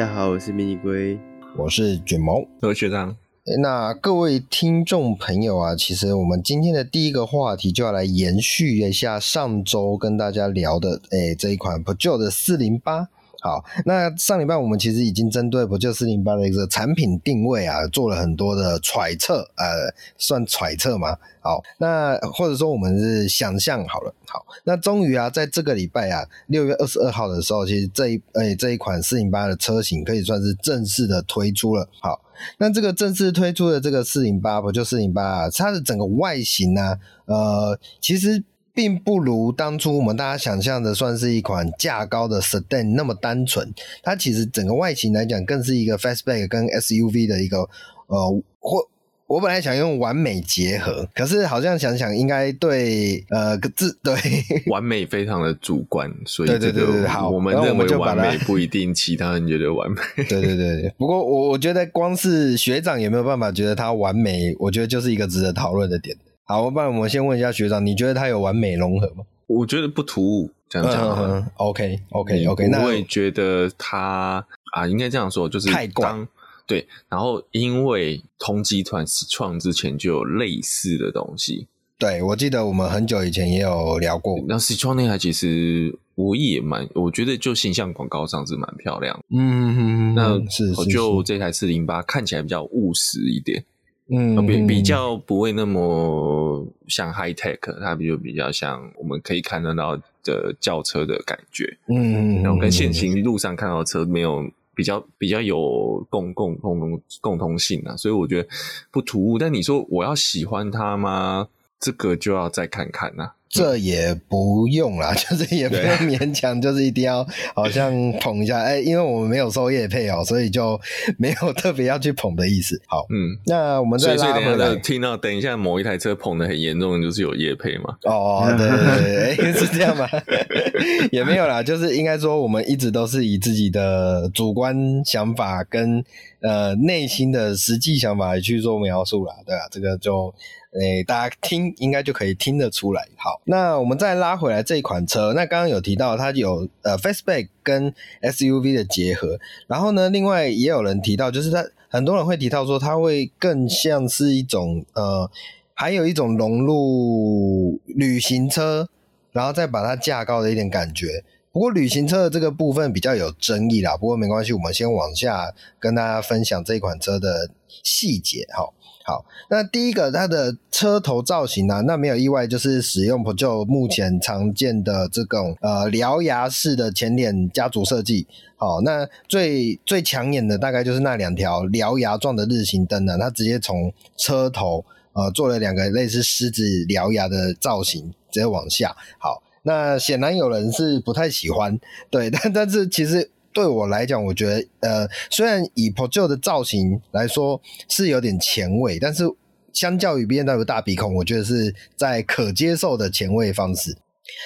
大家好，我是迷你龟，我是卷毛，我是学长。那各位听众朋友啊，其实我们今天的第一个话题就要来延续一下上周跟大家聊的，诶这一款 Peugeot 的四零八。好，那上礼拜我们其实已经针对不就四零八的一个产品定位啊，做了很多的揣测，呃，算揣测吗？好，那或者说我们是想象好了。好，那终于啊，在这个礼拜啊，六月二十二号的时候，其实这一诶、这一款四零八的车型可以算是正式的推出了。好，那这个正式推出的这个四零八不就四零八啊，它的整个外形呢、呃，其实。并不如当初我们大家想象的，算是一款价高的 sedan 那么单纯。它其实整个外形来讲，更是一个 fastback 跟 SUV 的一个呃，或我本来想用完美结合，可是好像想想应该对呃字对完美非常的主观，所以这个对对对对好，我们认为完美不一定其他人觉得完美。对对对，不过我我觉得光是学长也没有办法觉得它完美，我觉得就是一个值得讨论的点。好，不然我们先问一下学长，你觉得它有完美融合吗？我觉得不突兀，这样讲。嗯嗯、OK OK OK，那我也觉得它啊，应该这样说，就是太怪。对，然后因为同集团始创之前就有类似的东西。对，我记得我们很久以前也有聊过。那始创那台其实我也蛮，我觉得就形象广告上是蛮漂亮。嗯嗯嗯，那是我就这台四零八看起来比较务实一点。嗯，比比较不会那么像 high tech，它就比较像我们可以看得到的轿车的感觉。嗯，然后跟现行路上看到的车没有比较比较有共共共同共通性啊，所以我觉得不突兀。但你说我要喜欢它吗？这个就要再看看呐、啊。这也不用啦，就是也不用勉强，就是一定要好像捧一下，哎，因为我们没有收业配哦，所以就没有特别要去捧的意思。好，嗯，那我们再拉回来，听到等一下某一台车捧的很严重，就是有业配嘛？哦，对对对，哎，是这样吗？也没有啦，就是应该说我们一直都是以自己的主观想法跟呃内心的实际想法去做描述啦，对吧？这个就。诶，大家听应该就可以听得出来。好，那我们再拉回来这一款车，那刚刚有提到它有呃 faceback 跟 SUV 的结合，然后呢，另外也有人提到，就是它很多人会提到说它会更像是一种呃，还有一种融入旅行车，然后再把它架高的一点感觉。不过旅行车的这个部分比较有争议啦，不过没关系，我们先往下跟大家分享这款车的细节哈。好，那第一个它的车头造型呢、那没有意外，就是使用 Peugeot 目前常见的这种呃獠牙式的前脸家族设计。好，那最最抢眼的大概就是那两条獠牙状的日行灯呢，它直接从车头呃做了两个类似狮子獠牙的造型，直接往下。好，那显然有人是不太喜欢，对，但但是其实。对我来讲，我觉得，呃，虽然以 Peugeot 的造型来说是有点前卫，但是相较于 BMW 大鼻孔，我觉得是在可接受的前卫方式。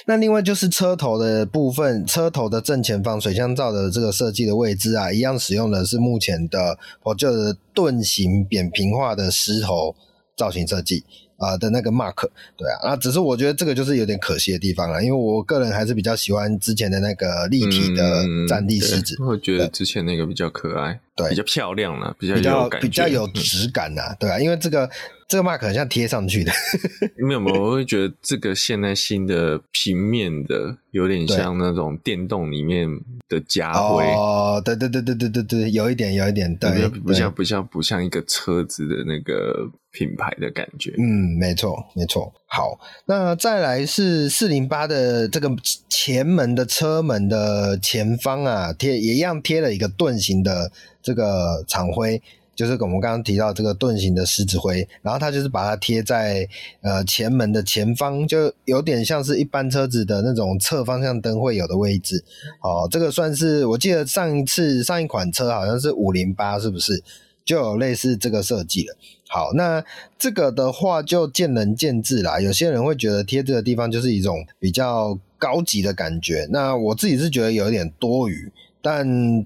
那另外就是车头的部分，车头的正前方水箱罩的这个设计的位置啊，一样使用的是目前的 Peugeot 的盾形扁平化的狮头造型设计。啊、呃、的那个 mark，对啊，那只是我觉得这个就是有点可惜的地方了，因为我个人还是比较喜欢之前的那个立体的战地狮子，我觉得。之前那个比较可爱，对，比较漂亮了，比较比较比较有质感呐、嗯，对啊，因为这个。这个 mark 很像贴上去的，没有没有，我会觉得这个现在新的平面的有点像那种电动里面的家徽。哦，对对对对对对对，有一点有一点，对，不像不像不像一个车子的那个品牌的感觉，嗯，没错没错。好，那再来是四零八的这个前门的车门的前方啊，贴也一样贴了一个盾形的这个厂徽。就是我们刚刚提到这个盾形的狮子徽，然后它就是把它贴在呃前门的前方，就有点像是一般车子的那种侧方向灯会有的位置。哦，这个算是我记得上一次上一款车好像是五零八，是不是就有类似这个设计了？好，那这个的话就见仁见智啦。有些人会觉得贴这个地方就是一种比较高级的感觉，那我自己是觉得有一点多余，但。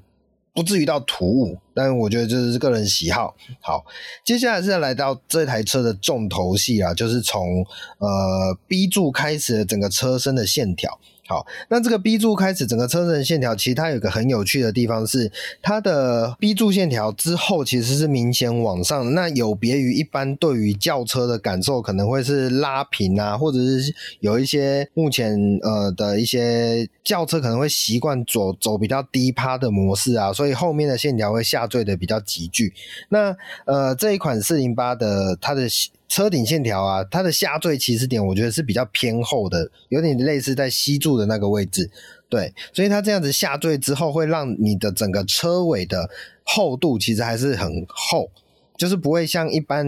不至于到突兀，但我觉得这是个人喜好。好，接下来是来到这台车的重头戏啊，就是从呃 B 柱开始的整个车身的线条。好，那这个 B 柱开始整个车身线条，其实它有一个很有趣的地方是，它的 B 柱线条之后其实是明显往上，那有别于一般对于轿车的感受，可能会是拉平啊，或者是有一些目前呃的一些轿车可能会习惯走走比较低趴的模式啊，所以后面的线条会下坠的比较急剧。那呃这一款四零八的它的。车顶线条啊，它的下坠起始点，我觉得是比较偏厚的，有点类似在吸柱的那个位置。对，所以它这样子下坠之后，会让你的整个车尾的厚度其实还是很厚，就是不会像一般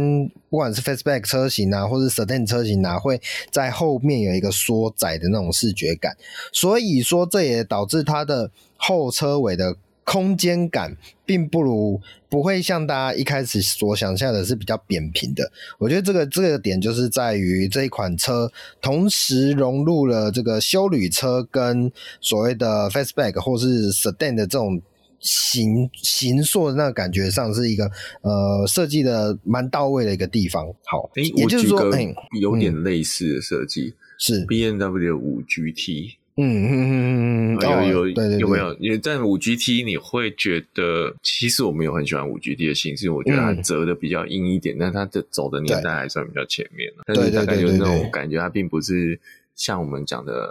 不管是 faceback 车型啊，或者 Sedan 车型啊，会在后面有一个缩窄的那种视觉感。所以说，这也导致它的后车尾的。空间感并不如，不会像大家一开始所想象的是比较扁平的。我觉得这个这个点就是在于这一款车同时融入了这个休旅车跟所谓的 fastback 或是 sedan 的这种形形塑的那个感觉上是一个呃设计的蛮到位的一个地方。好，诶也就是说，哎，有点类似的设计、嗯、是 BMW 五 GT。嗯嗯嗯嗯嗯，有有对对对有没有？因为在五 GT 你会觉得，其实我没有很喜欢五 GT 的形式，我觉得它折的比较硬一点，嗯、但它的走的年代还算比较前面。但是大概有那种感觉，它并不是像我们讲的。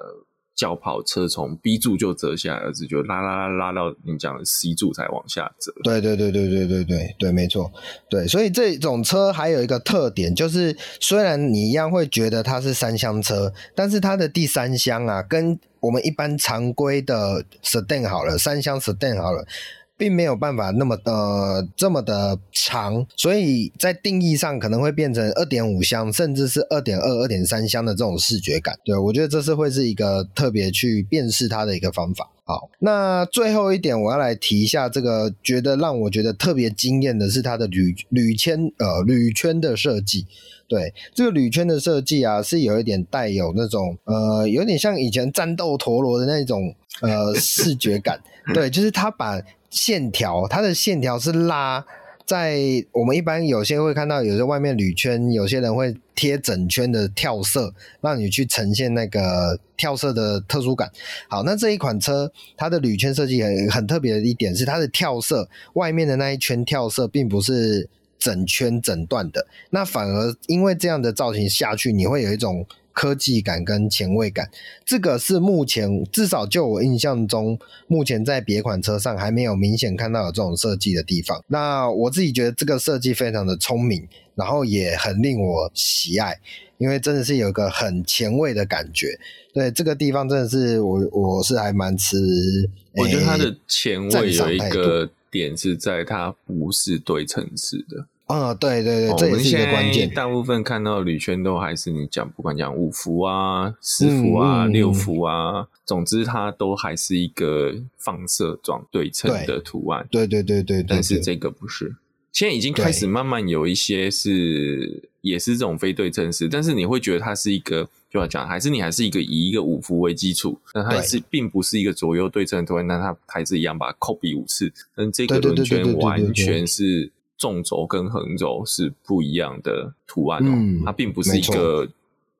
轿跑车从 B 柱就折下来，而是就拉拉拉拉到你讲的 C 柱才往下折。对对对对对对对对，没错。对，所以这种车还有一个特点，就是虽然你一样会觉得它是三厢车，但是它的第三厢啊，跟我们一般常规的 Sedan 好了，三厢 Sedan 好了。并没有办法那么呃这么的长，所以在定义上可能会变成二点五箱，甚至是二点二、二点三箱的这种视觉感。对，我觉得这是会是一个特别去辨识它的一个方法。好，那最后一点我要来提一下这个，觉得让我觉得特别惊艳的是它的铝铝圈呃铝圈的设计。对，这个铝圈的设计啊，是有一点带有那种呃有点像以前战斗陀螺的那种呃视觉感。对，就是它把。线条，它的线条是拉在我们一般有些会看到，有些外面铝圈，有些人会贴整圈的跳色，让你去呈现那个跳色的特殊感。好，那这一款车它的铝圈设计很很特别的一点是，它的跳色外面的那一圈跳色并不是整圈整段的，那反而因为这样的造型下去，你会有一种。科技感跟前卫感，这个是目前至少就我印象中，目前在别款车上还没有明显看到有这种设计的地方。那我自己觉得这个设计非常的聪明，然后也很令我喜爱，因为真的是有一个很前卫的感觉。对，这个地方真的是我我是还蛮吃。我觉得它的前卫有一个点是在它不是对称式的。啊、哦，对对对，这也是一个关键。大部分看到的铝圈都还是你讲，不管讲五伏啊、四伏啊、嗯、六伏啊，总之它都还是一个放射状对称的图案。对对对对，对，对，对，但是这个不是，现在已经开始慢慢有一些是也是这种非对称式，但是你会觉得它是一个，就要讲，还是你还是一个以一个五伏为基础，那它是并不是一个左右对称的图案，那它还是一样把它 copy 五次，但这个轮圈完全是。纵轴跟横轴是不一样的图案哦，嗯、它并不是一个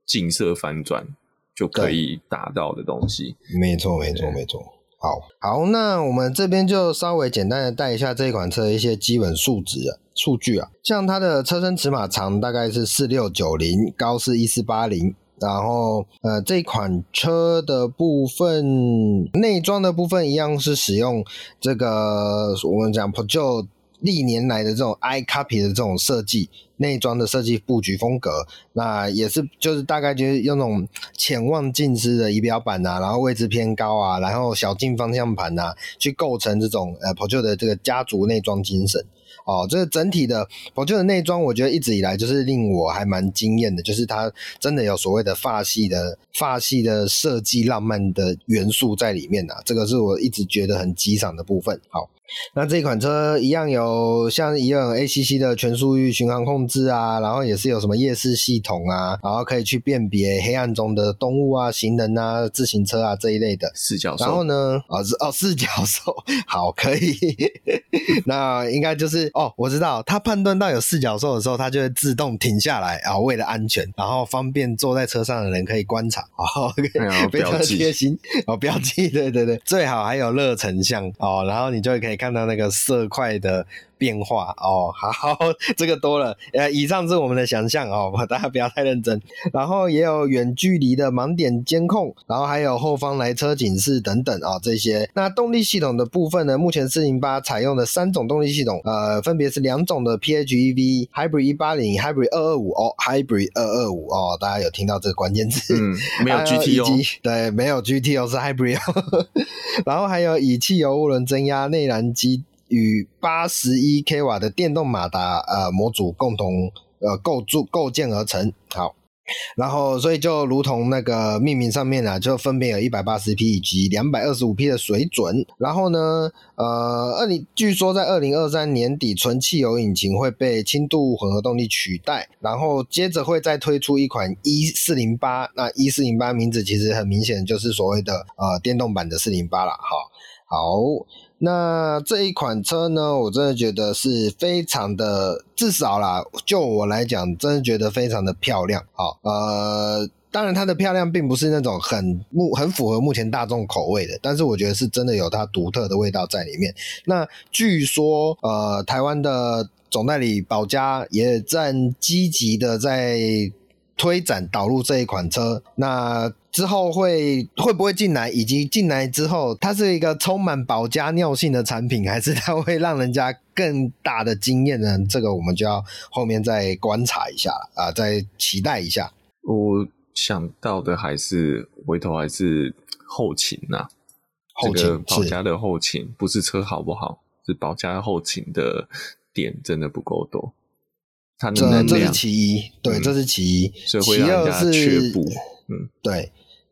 近色翻转就可以达到的东西。没错，没错，没错。好，好，那我们这边就稍微简单的带一下这一款车的一些基本数值啊、数据啊，像它的车身尺码长大概是四六九零，高是一四八零，然后呃，这款车的部分内装的部分一样是使用这个我们讲 Projo 历年来的这种 iCopy 的这种设计，内装的设计布局风格，那也是就是大概就是用那种潜望镜式的仪表板啊，然后位置偏高啊，然后小径方向盘啊，去构成这种呃 Peugeot 的这个家族内装精神。哦，这整体的 Peugeot 的内装，我觉得一直以来就是令我还蛮惊艳的，就是它真的有所谓的法系的法系的设计浪漫的元素在里面啊，这个是我一直觉得很激赏的部分。好。那这款车一样有像一样 ACC 的全速域巡航控制啊，然后也是有什么夜视系统啊，然后可以去辨别黑暗中的动物啊、行人啊、自行车啊这一类的四角兽。然后呢，哦是哦四角兽，好可以。那应该就是哦，我知道，它判断到有四角兽的时候，它就会自动停下来啊，为了安全，然后方便坐在车上的人可以观察。哦，非常贴心哦，标记对对对，最好还有热成像哦，然后你就可以。看到那个色块的变化哦，好，这个多了。呃，以上是我们的想象哦，大家不要太认真。然后也有远距离的盲点监控，然后还有后方来车警示等等啊、哦，这些。那动力系统的部分呢？目前四零八采用的三种动力系统，呃，分别是两种的 PHEV Hybrid 一八零、Hybrid 二二五哦，Hybrid 二二五哦，大家有听到这个关键字？嗯，没有 GT 哦，对，没有 GT 哦，是 Hybrid。然后还有以汽油涡轮增压内燃机。与八十一 k 瓦的电动马达呃模组共同呃构筑构建而成。好，然后所以就如同那个命名上面啊，就分别有一百八十匹以及两百二十五匹的水准。然后呢，呃，二零据说在二零二三年底，纯汽油引擎会被轻度混合动力取代。然后接着会再推出一款 E 四零八，那 E 四零八名字其实很明显就是所谓的呃电动版的四零八了。好，好。那这一款车呢，我真的觉得是非常的，至少啦，就我来讲，真的觉得非常的漂亮。好，呃，当然它的漂亮并不是那种很目很符合目前大众口味的，但是我觉得是真的有它独特的味道在里面。那据说，呃，台湾的总代理宝佳也在积极的在推展导入这一款车。那之后会会不会进来，以及进来之后，它是一个充满保加尿性的产品，还是它会让人家更大的经验呢？这个我们就要后面再观察一下啊、呃，再期待一下。我想到的还是回头还是后勤呐、啊，后勤，这个宝佳的后勤不是车好不好，是保加后勤的点真的不够多。它的能量，这这是其一，对，嗯、这是其一，所以会让人家缺补。嗯，对。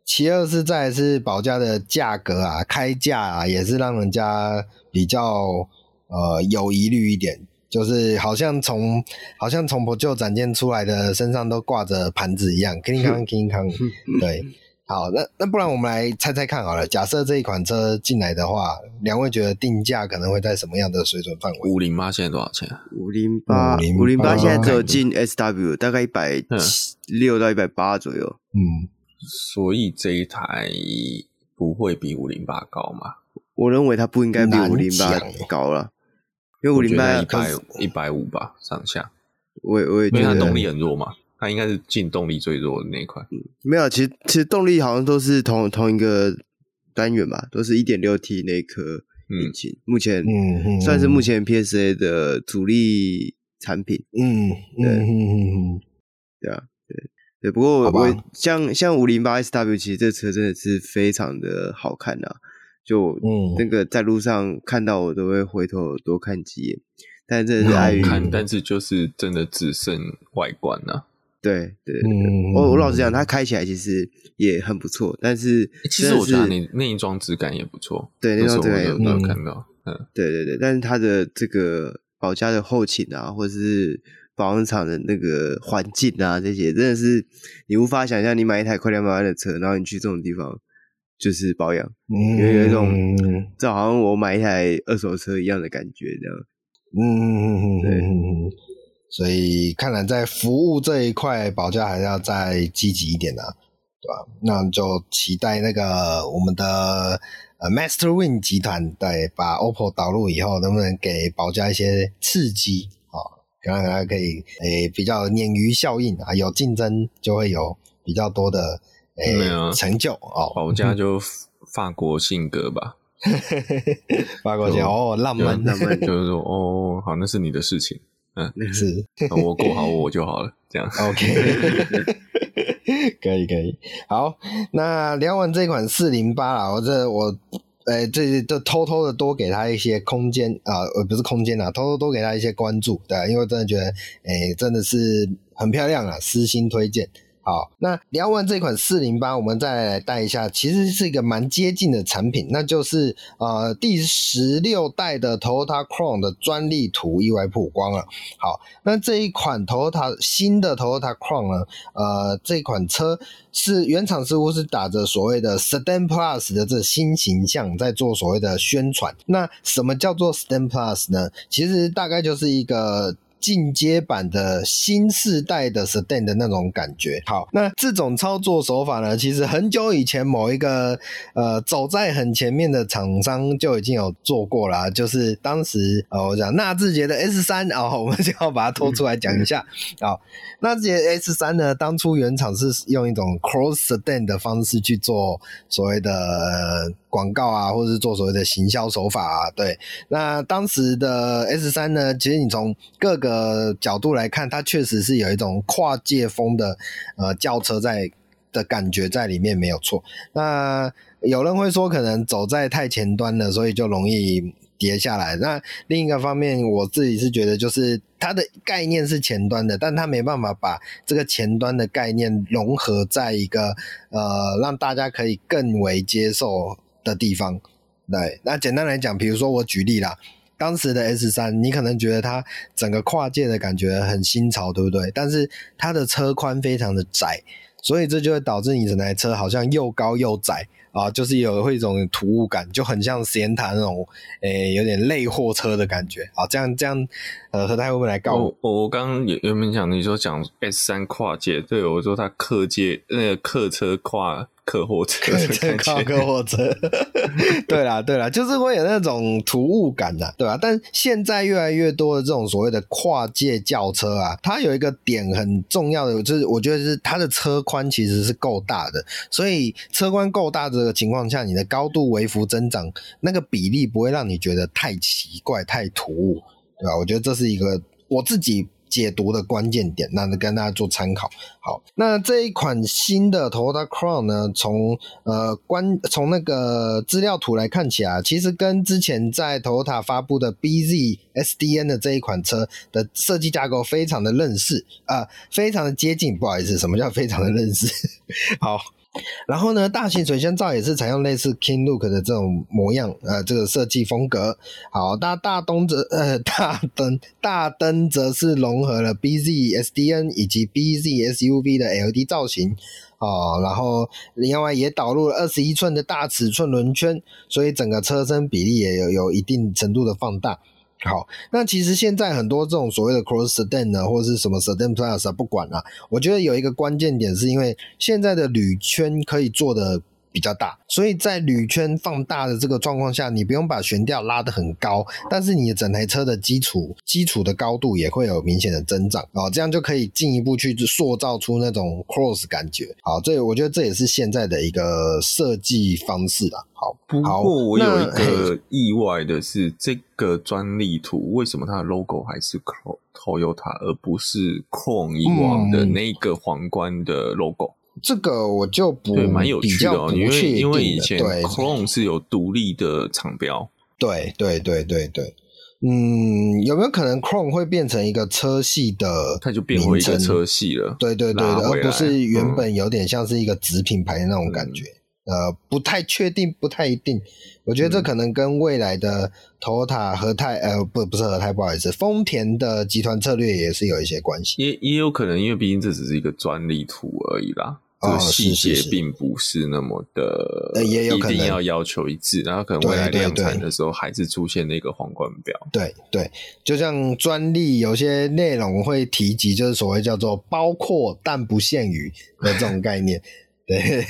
其二是再是保价的价格啊，开价啊，也是让人家比较呃有疑虑一点，就是好像从好像从不旧展现出来的身上都挂着盘子一样，铿锵铿锵。对，好，那那不然我们来猜猜看好了，假设这一款车进来的话，两位觉得定价可能会在什么样的水准范围？五零八现在多少钱？五零八，五零八现在只有进 SW，大概一百六到一百八左右。嗯。所以这一台不会比五零八高吗？我认为它不应该比五零八高了，因为五零八一百一百五吧上下。我也我也觉得，因为它动力很弱嘛，它应该是进动力最弱的那一款。嗯，没有，其实其实动力好像都是同同一个单元吧，都是一点六 T 那颗引擎。嗯、目前嗯算是目前 PSA 的主力产品。嗯，对，嗯嗯嗯，对啊。对，不过我吧像像五零八 SW，其实这车真的是非常的好看呐、啊，就嗯，那个在路上看到我都会回头多看几眼，但真的是爱看，但是就是真的只剩外观了、啊。对对，我我老实讲，它开起来其实也很不错，但是，是其实我觉得你内装质感也不错，对，内装质感也有看到，嗯，对对对，但是它的这个保家的后勤啊，或者是。保养厂的那个环境啊，这些真的是你无法想象。你买一台快两百万的车，然后你去这种地方就是保养，嗯、有一种就好像我买一台二手车一样的感觉，这样。嗯嗯嗯嗯，对。所以看来在服务这一块，保价还是要再积极一点啊，对吧？那就期待那个我们的呃 Master-Wing 集团，对，把 OPPO 导入以后，能不能给保价一些刺激？然后还可以诶、欸，比较鲶鱼效应啊，有竞争就会有比较多的诶、欸啊、成就哦。宝佳就法国性格吧，法国性哦，浪漫浪漫，就是说哦，好，那是你的事情，嗯，是 我过好我就好了，这样 OK，可以可以，好，那聊完这款四零八了，我这我。哎，这这偷偷的多给他一些空间啊，呃，不是空间啊，偷偷多给他一些关注，对，因为真的觉得，哎，真的是很漂亮啊，私心推荐。好，那聊完这款四零八，我们再来带一下，其实是一个蛮接近的产品，那就是呃第十六代的 Toyota Crown 的专利图意外曝光了。好，那这一款 Toyota 新的 Toyota Crown 呢，呃，这款车是原厂似乎是打着所谓的 Sedan Plus 的这新形象在做所谓的宣传。那什么叫做 Sedan Plus 呢？其实大概就是一个。进阶版的新世代的 Sedan 的那种感觉。好，那这种操作手法呢，其实很久以前某一个呃走在很前面的厂商就已经有做过了，就是当时呃我讲纳智捷的 S 三，然后 我们就要把它拖出来讲一下。好，纳智捷 S 三呢，当初原厂是用一种 Cross Sedan 的方式去做所谓的。呃广告啊，或者是做所谓的行销手法啊，对。那当时的 S 三呢，其实你从各个角度来看，它确实是有一种跨界风的呃轿车在的感觉在里面，没有错。那有人会说，可能走在太前端了，所以就容易。跌下来。那另一个方面，我自己是觉得，就是它的概念是前端的，但它没办法把这个前端的概念融合在一个呃让大家可以更为接受的地方。对，那简单来讲，比如说我举例啦，当时的 S 三，你可能觉得它整个跨界的感觉很新潮，对不对？但是它的车宽非常的窄，所以这就会导致你整台车好像又高又窄。啊，就是有会一种突兀感，就很像实验塔那种，诶、欸，有点类货车的感觉。啊，这样这样，呃，何太会不会来告我？我我刚刚有有没有讲？你说讲 S 三跨界，对我说它客界那个客车跨。客货车，客靠客货车，对啦，对啦，就是会有那种突兀感的，对吧？但现在越来越多的这种所谓的跨界轿车啊，它有一个点很重要的，就是我觉得是它的车宽其实是够大的，所以车宽够大的情况下，你的高度微幅增长，那个比例不会让你觉得太奇怪、太突兀，对吧？我觉得这是一个我自己。解读的关键点，那跟大家做参考。好，那这一款新的 Toyota Crown 呢，从呃关从那个资料图来看起来，其实跟之前在 Toyota 发布的 BZ SDN 的这一款车的设计架构非常的类似啊、非常的接近。不好意思，什么叫非常的类似？好。然后呢，大型水箱罩也是采用类似 King Look 的这种模样，呃，这个设计风格。好，大大灯则呃大灯大灯则是融合了 BZ SDN 以及 BZ SUV 的 LED 造型哦，然后另外也导入了二十一寸的大尺寸轮圈，所以整个车身比例也有有一定程度的放大。好，那其实现在很多这种所谓的 crossstan 呢，或者是什么 stan plus 啊，不管啦，我觉得有一个关键点是因为现在的铝圈可以做的比较大，所以在铝圈放大的这个状况下，你不用把悬吊拉得很高，但是你的整台车的基础基础的高度也会有明显的增长啊，这样就可以进一步去塑造出那种 cross 感觉。好，这我觉得这也是现在的一个设计方式啦。好，不过我有一个 意外的是，这个专利图为什么它的 logo 还是 Toyota 而不是 Crown 以往的那个皇冠的 logo？、嗯这个我就不蛮有趣的，哦，因为因为以前 Chrome 是有独立的厂标，对对对对对，嗯，有没有可能 Chrome 会变成一个车系的，它就变回一个车系了？对对对，而不是原本有点像是一个子品牌的那种感觉，嗯、呃，不太确定，不太一定。我觉得这可能跟未来的 Toyota 和泰，呃，不，不是和泰，不好意思，丰田的集团策略也是有一些关系，也也有可能，因为毕竟这只是一个专利图而已啦。这个细节并不是那么的，呃，也有可能一定要要求一致，然后可能未来量产的时候还是出现那个皇冠标。对对，就像专利有些内容会提及，就是所谓叫做包括但不限于的这种概念。对，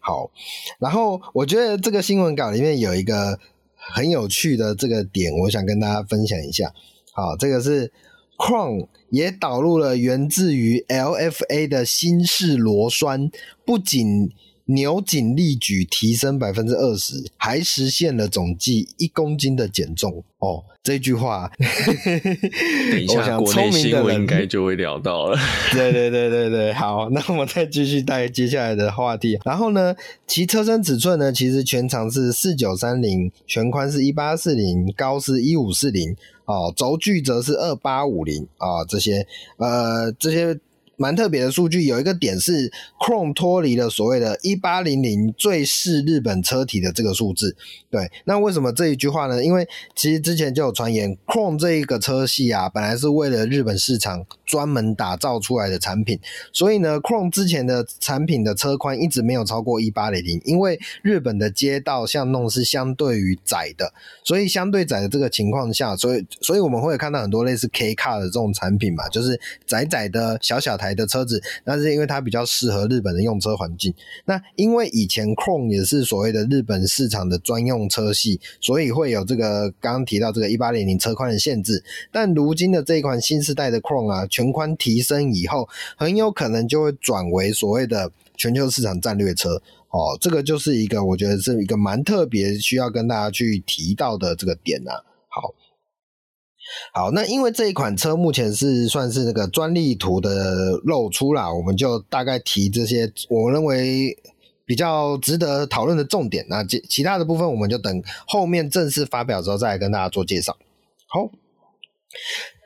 好。然后我觉得这个新闻稿里面有一个很有趣的这个点，我想跟大家分享一下。好，这个是。Crown 也导入了源自于 LFA 的新式螺栓，不仅扭紧力矩提升百分之二十，还实现了总计一公斤的减重。哦，这句话，等一下国内新闻应该就会聊到了。对对对对对，好，那我们再继续带接下来的话题。然后呢，其车身尺寸呢，其实全长是四九三零，全宽是一八四零，高是一五四零。哦，轴距则是二八五零啊，这些呃这些蛮特别的数据，有一个点是 Chrome 脱离了所谓的一八零零最适日本车体的这个数字。对，那为什么这一句话呢？因为其实之前就有传言，Chrome 这一个车系啊，本来是为了日本市场专门打造出来的产品，所以呢，Chrome 之前的产品的车宽一直没有超过一八零零，因为日本的街道巷弄是相对于窄的，所以相对窄的这个情况下，所以所以我们会看到很多类似 K Car 的这种产品嘛，就是窄窄的小小台的车子，那是因为它比较适合日本的用车环境。那因为以前 Chrome 也是所谓的日本市场的专用车系，所以会有这个刚刚提到这个一八零零车宽的限制。但如今的这一款新世代的 Chrome 啊，全宽提升以后，很有可能就会转为所谓的全球市场战略车。哦，这个就是一个我觉得是一个蛮特别需要跟大家去提到的这个点呐、啊。好。好，那因为这一款车目前是算是那个专利图的露出啦，我们就大概提这些我认为比较值得讨论的重点。那其其他的部分，我们就等后面正式发表之后再来跟大家做介绍。好。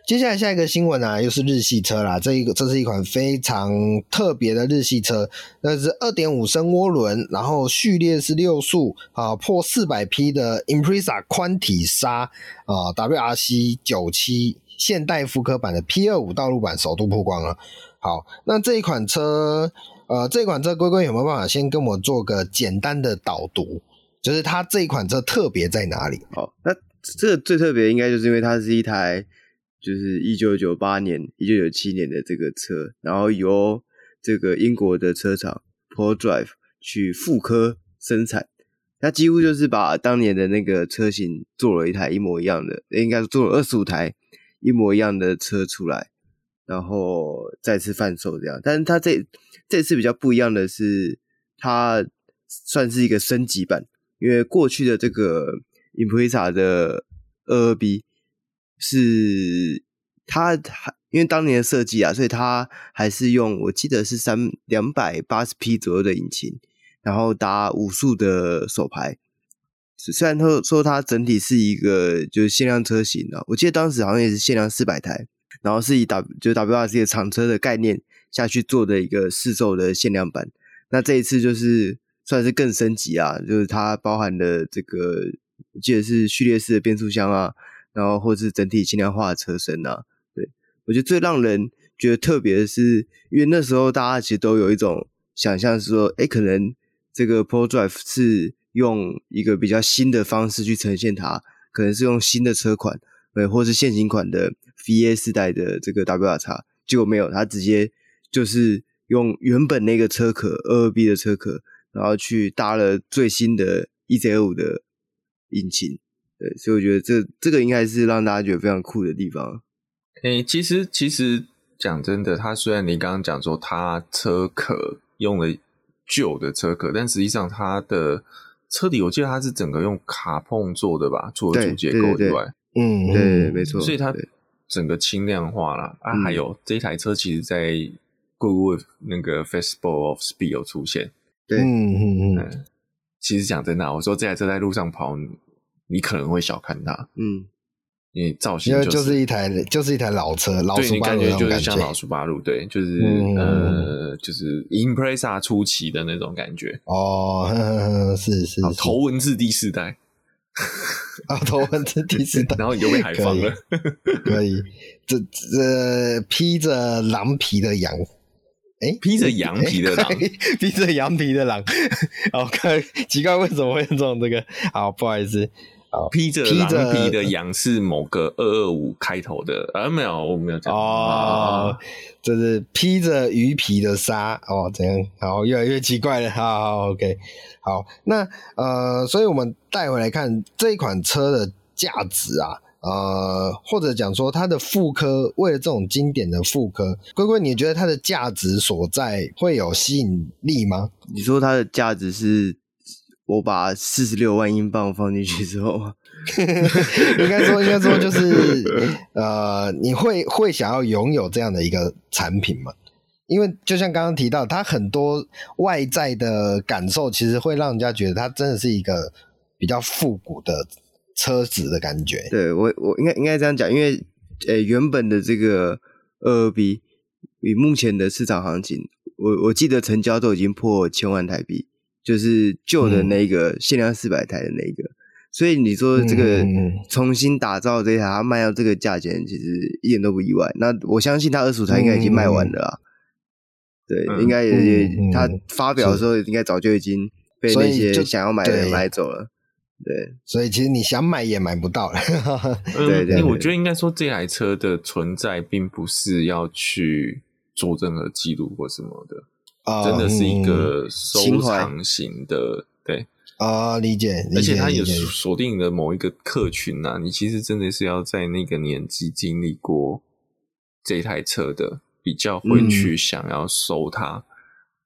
接下来下一个新闻啊，又是日系车啦。这一个这是一款非常特别的日系车，那是二点五升涡轮，然后序列是六速啊，破四百匹的 Impreza 宽体刹啊，WRC 九七现代复刻版的 P 二五道路版首度曝光了。好，那这一款车，呃，这款车龟龟有没有办法先跟我做个简单的导读？就是它这一款车特别在哪里？好，那这个最特别应该就是因为它是一台。就是一九九八年、一九九七年的这个车，然后由这个英国的车厂 Prodrive 去复刻生产，它几乎就是把当年的那个车型做了一台一模一样的，应该做了二十五台一模一样的车出来，然后再次贩售这样。但是它这这次比较不一样的是，它算是一个升级版，因为过去的这个 Impreza 的二二 B。是它还因为当年的设计啊，所以它还是用我记得是三两百八十匹左右的引擎，然后搭五速的手排。虽然说说它整体是一个就是限量车型啊，我记得当时好像也是限量四百台，然后是以 W 就 WRC 的厂车的概念下去做的一个试售的限量版。那这一次就是算是更升级啊，就是它包含了这个我记得是序列式的变速箱啊。然后，或是整体轻量化的车身啊，对，我觉得最让人觉得特别的是，因为那时候大家其实都有一种想象，是说，哎，可能这个 Prodrive 是用一个比较新的方式去呈现它，可能是用新的车款，对，或是现行款的 VA 四代的这个 WRX，结果没有，它直接就是用原本那个车壳二二 B 的车壳，然后去搭了最新的 EZ5 的引擎。对，所以我觉得这这个应该是让大家觉得非常酷的地方。诶、欸，其实其实讲真的，它虽然你刚刚讲说它车壳用了旧的车壳，但实际上它的车底，我记得它是整个用卡碰做的吧，除了主结构以外，嗯，对，对，没错。所以它整个轻量化了啊。还有这一台车，其实在 Goodwood 那个 Festival of Speed 有出现。对，嗯嗯嗯。其实讲真的，我说这台车在路上跑。你可能会小看它，嗯，因为造型、就是、就是一台就是一台老车，老鼠巴鲁那种感觉，像老鼠八路，对，就是、嗯、呃，就是 Impreza 初期的那种感觉。哦，呵呵是是，是，头文字第四代，啊，头文字第四代，然后你就被海放了，可以，这这披着狼皮的羊。诶披着羊皮的狼，披着羊皮的狼，好看，奇怪为什么会用这种这个？好，不好意思，好，披着狼皮的羊是某个二二五开头的，啊，没有，我没有讲哦，这是披着鱼皮的鲨哦，怎样，好，越来越奇怪了，好好，OK，好，那呃，所以我们带回来看这一款车的价值啊。呃，或者讲说它的副科，为了这种经典的副科，龟龟，你觉得它的价值所在会有吸引力吗？你说它的价值是我把四十六万英镑放进去之后吗？应该说，应该说就是呃，你会会想要拥有这样的一个产品吗？因为就像刚刚提到，它很多外在的感受，其实会让人家觉得它真的是一个比较复古的。车子的感觉，对，我我应该应该这样讲，因为呃原本的这个二二 B 以目前的市场行情，我我记得成交都已经破千万台币，就是旧的那个限量四百台的那个。嗯所以你说这个重新打造这一台，它卖到这个价钱，其实一点都不意外。那我相信它二十五台应该已经卖完了啊。对，应该也也，它发表的时候应该早就已经被那些想要买的人买走了。对，所以其实你想买也买不到了。对对，我觉得应该说这台车的存在，并不是要去做任何记录或什么的，真的是一个收藏型的，对。啊、哦，理解，而且它也锁定了某一个客群呐、啊，你其实真的是要在那个年纪经历过这台车的，比较会去想要收它，嗯、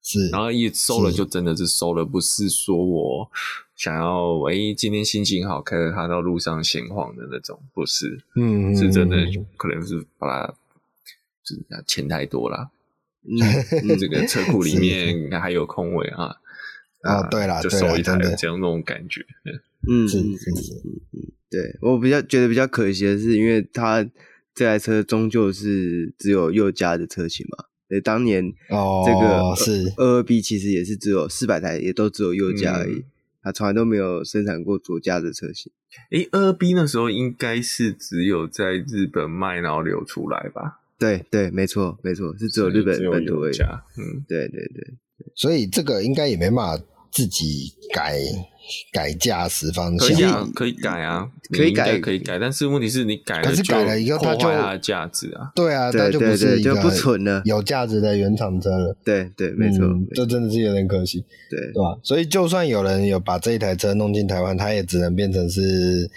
是，然后一收了就真的是收了，是不是说我想要哎、欸、今天心情好开着它到路上闲晃的那种，不是，嗯，是真的可能是把它就是钱太多了，嗯，这个车库里面还有空位啊。啊，对了，就收一台这样那种感觉，嗯，是是是，嗯，对我比较觉得比较可惜的是，因为它这台车终究是只有右驾的车型嘛，所以当年哦，这个是二二 B 其实也是只有四百台，也都只有右驾而已，它从来都没有生产过左驾的车型。诶，二二 B 那时候应该是只有在日本卖，然后流出来吧？对对，没错没错，是只有日本本土而已。嗯，对对对，所以这个应该也没办法。自己改改驾驶方向，可以啊，可以改啊，可以改，可以改。但是问题是你改了，可是改了以后它就它的价值啊，对啊，它就不是一个就不纯了，有价值的原厂车了。对对，没错，这真的是有点可惜，对对吧？所以就算有人有把这一台车弄进台湾，它也只能变成是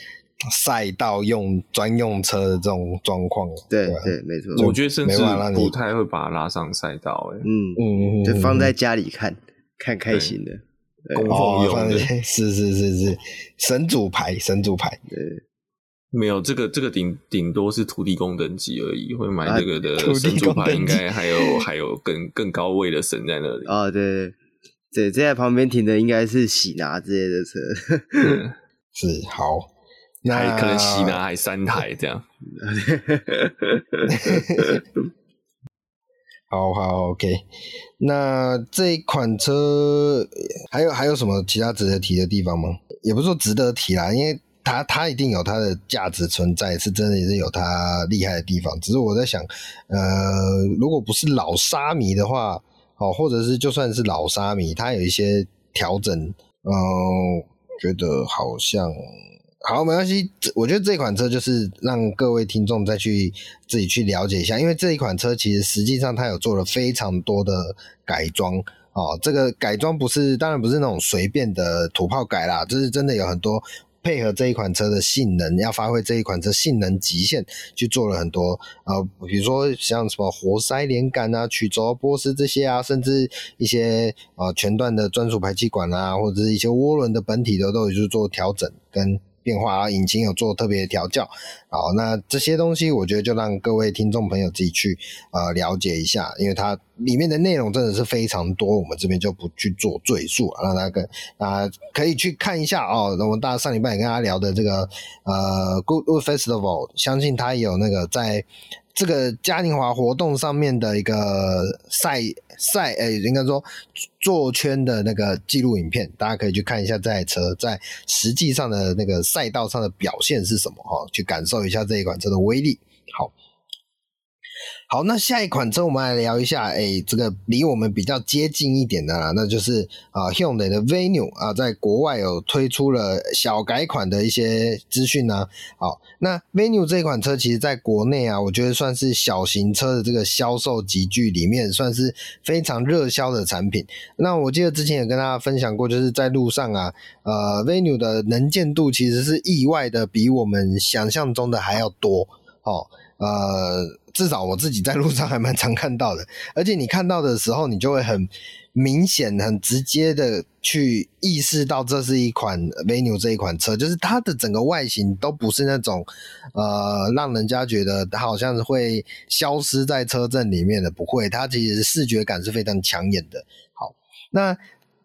赛道用专用车的这种状况。对对，没错。我觉得甚至不太会把它拉上赛道，哎，嗯嗯，就放在家里看看开心的。供奉用的，是是是是神主牌，神主牌。对，没有这个这个顶顶多是土地公等级而已，会买这个的神主牌，应该还有 还有更更高位的神在那里。哦，对对对，这在旁边停的应该是喜拿之类的车。是好，还可能喜拿还三台这样。好好，OK。那这一款车还有还有什么其他值得提的地方吗？也不是说值得提啦，因为它它一定有它的价值存在，是真的也是有它厉害的地方。只是我在想，呃，如果不是老沙迷的话，哦，或者是就算是老沙迷，它有一些调整，嗯、呃，觉得好像。好，没关系。我觉得这款车就是让各位听众再去自己去了解一下，因为这一款车其实实际上它有做了非常多的改装哦。这个改装不是，当然不是那种随便的土炮改啦，就是真的有很多。配合这一款车的性能，要发挥这一款车性能极限，去做了很多呃，比如说像什么活塞连杆啊、曲轴波斯这些啊，甚至一些呃全段的专属排气管啊，或者是一些涡轮的本体的都有去做调整跟。变化啊，引擎有做特别调教，好，那这些东西我觉得就让各位听众朋友自己去呃了解一下，因为它里面的内容真的是非常多，我们这边就不去做赘述，让大家跟大家可以去看一下哦。那我们大家上礼拜也跟大家聊的这个呃 Goodwood Festival，相信它有那个在。这个嘉年华活动上面的一个赛赛，诶，应该说座圈的那个记录影片，大家可以去看一下这台车在实际上的那个赛道上的表现是什么哈，去感受一下这一款车的威力。好。那下一款车我们来聊一下，哎、欸，这个离我们比较接近一点的啦，那就是啊，Hyundai 的 Venue 啊，在国外有推出了小改款的一些资讯呢。好，那 Venue 这款车其实在国内啊，我觉得算是小型车的这个销售集聚里面算是非常热销的产品。那我记得之前也跟大家分享过，就是在路上啊，呃，Venue 的能见度其实是意外的比我们想象中的还要多。哦，呃。至少我自己在路上还蛮常看到的，而且你看到的时候，你就会很明显、很直接的去意识到这是一款 Venue 这一款车，就是它的整个外形都不是那种呃让人家觉得它好像是会消失在车阵里面的，不会，它其实视觉感是非常抢眼的。好，那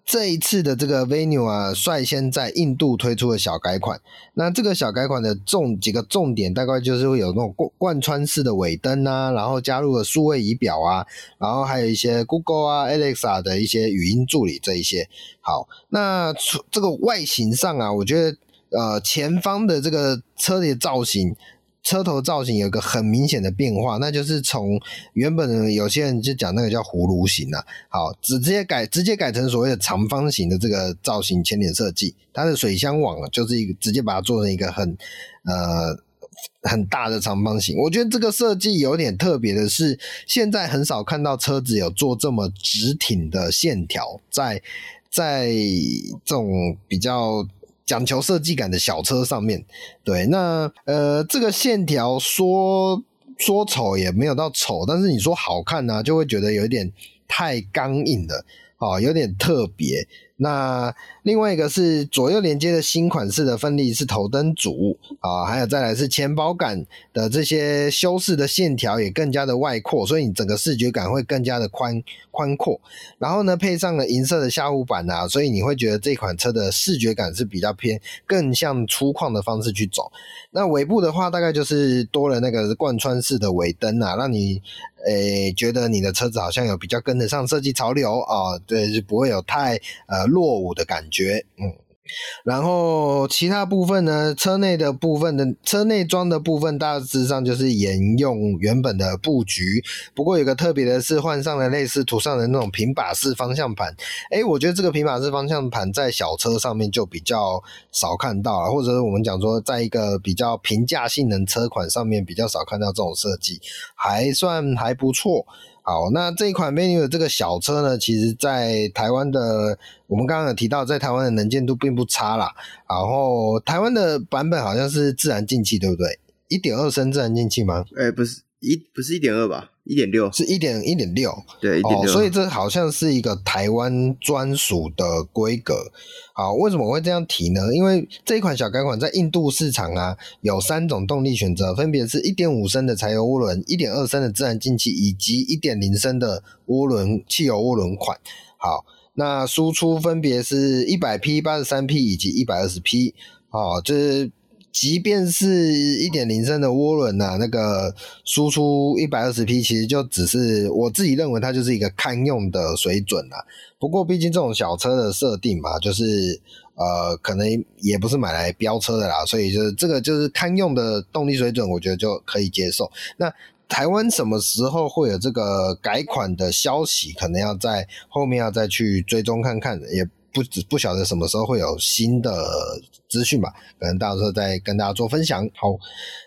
这一次的这个 Venue 啊，率先在印度推出了小改款。那这个小改款的重几个重点，大概就是会有那种贯贯穿式的尾灯啊，然后加入了数位仪表啊，然后还有一些 Google 啊、Alexa 的一些语音助理这一些。好，那这个外形上啊，我觉得呃前方的这个车的造型。车头造型有个很明显的变化，那就是从原本有些人就讲那个叫葫芦形啊，好，直接改直接改成所谓的长方形的这个造型前脸设计，它的水箱网就是一个直接把它做成一个很呃很大的长方形。我觉得这个设计有点特别的是，现在很少看到车子有做这么直挺的线条，在在这种比较。讲求设计感的小车上面，对，那呃，这个线条说说丑也没有到丑，但是你说好看呢、就会觉得有一点太刚硬了，哦，有点特别。那另外一个是左右连接的新款式的分离式头灯组啊，还有再来是前保杆的这些修饰的线条也更加的外扩，所以你整个视觉感会更加的宽宽阔。然后呢，配上了银色的下护板啊，所以你会觉得这款车的视觉感是比较偏更像粗犷的方式去走。那尾部的话，大概就是多了那个贯穿式的尾灯啊，让你。诶、觉得你的车子好像有比较跟得上设计潮流啊，对，就不会有太呃落伍的感觉，嗯。然后其他部分呢，车内的部分的车内装的部分，大致上就是沿用原本的布局。不过有个特别的是，换上了类似图上的那种平把式方向盘。诶，我觉得这个平把式方向盘在小车上面就比较少看到了，或者我们讲说，在一个比较平价性能车款上面比较少看到这种设计，还算还不错。好，那这一款 Venue 的这个小车呢，其实在台湾的，我们刚刚有提到，在台湾的能见度并不差啦。然后台湾的版本好像是自然进气，对不对？一点二升自然进气吗？哎、不是。一不是一点二吧，一点六是一点一点六，对，一点六，所以这好像是一个台湾专属的规格。好，为什么我会这样提呢？因为这一款小改款在印度市场啊，有三种动力选择，分别是一点五升的柴油涡轮、一点二升的自然进气以及一点零升的涡轮汽油涡轮款。好，那输出分别是一百匹、八十三匹以及一百二十匹。好，就是。即便是一点零升的涡轮呐，那个输出一百二十匹，其实就只是我自己认为它就是一个堪用的水准啦。不过毕竟这种小车的设定嘛，就是呃，可能也不是买来飙车的啦，所以就是这个就是堪用的动力水准，我觉得就可以接受。那台湾什么时候会有这个改款的消息？可能要在后面要再去追踪看看，也。不不晓得什么时候会有新的资讯吧，可能到时候再跟大家做分享。好，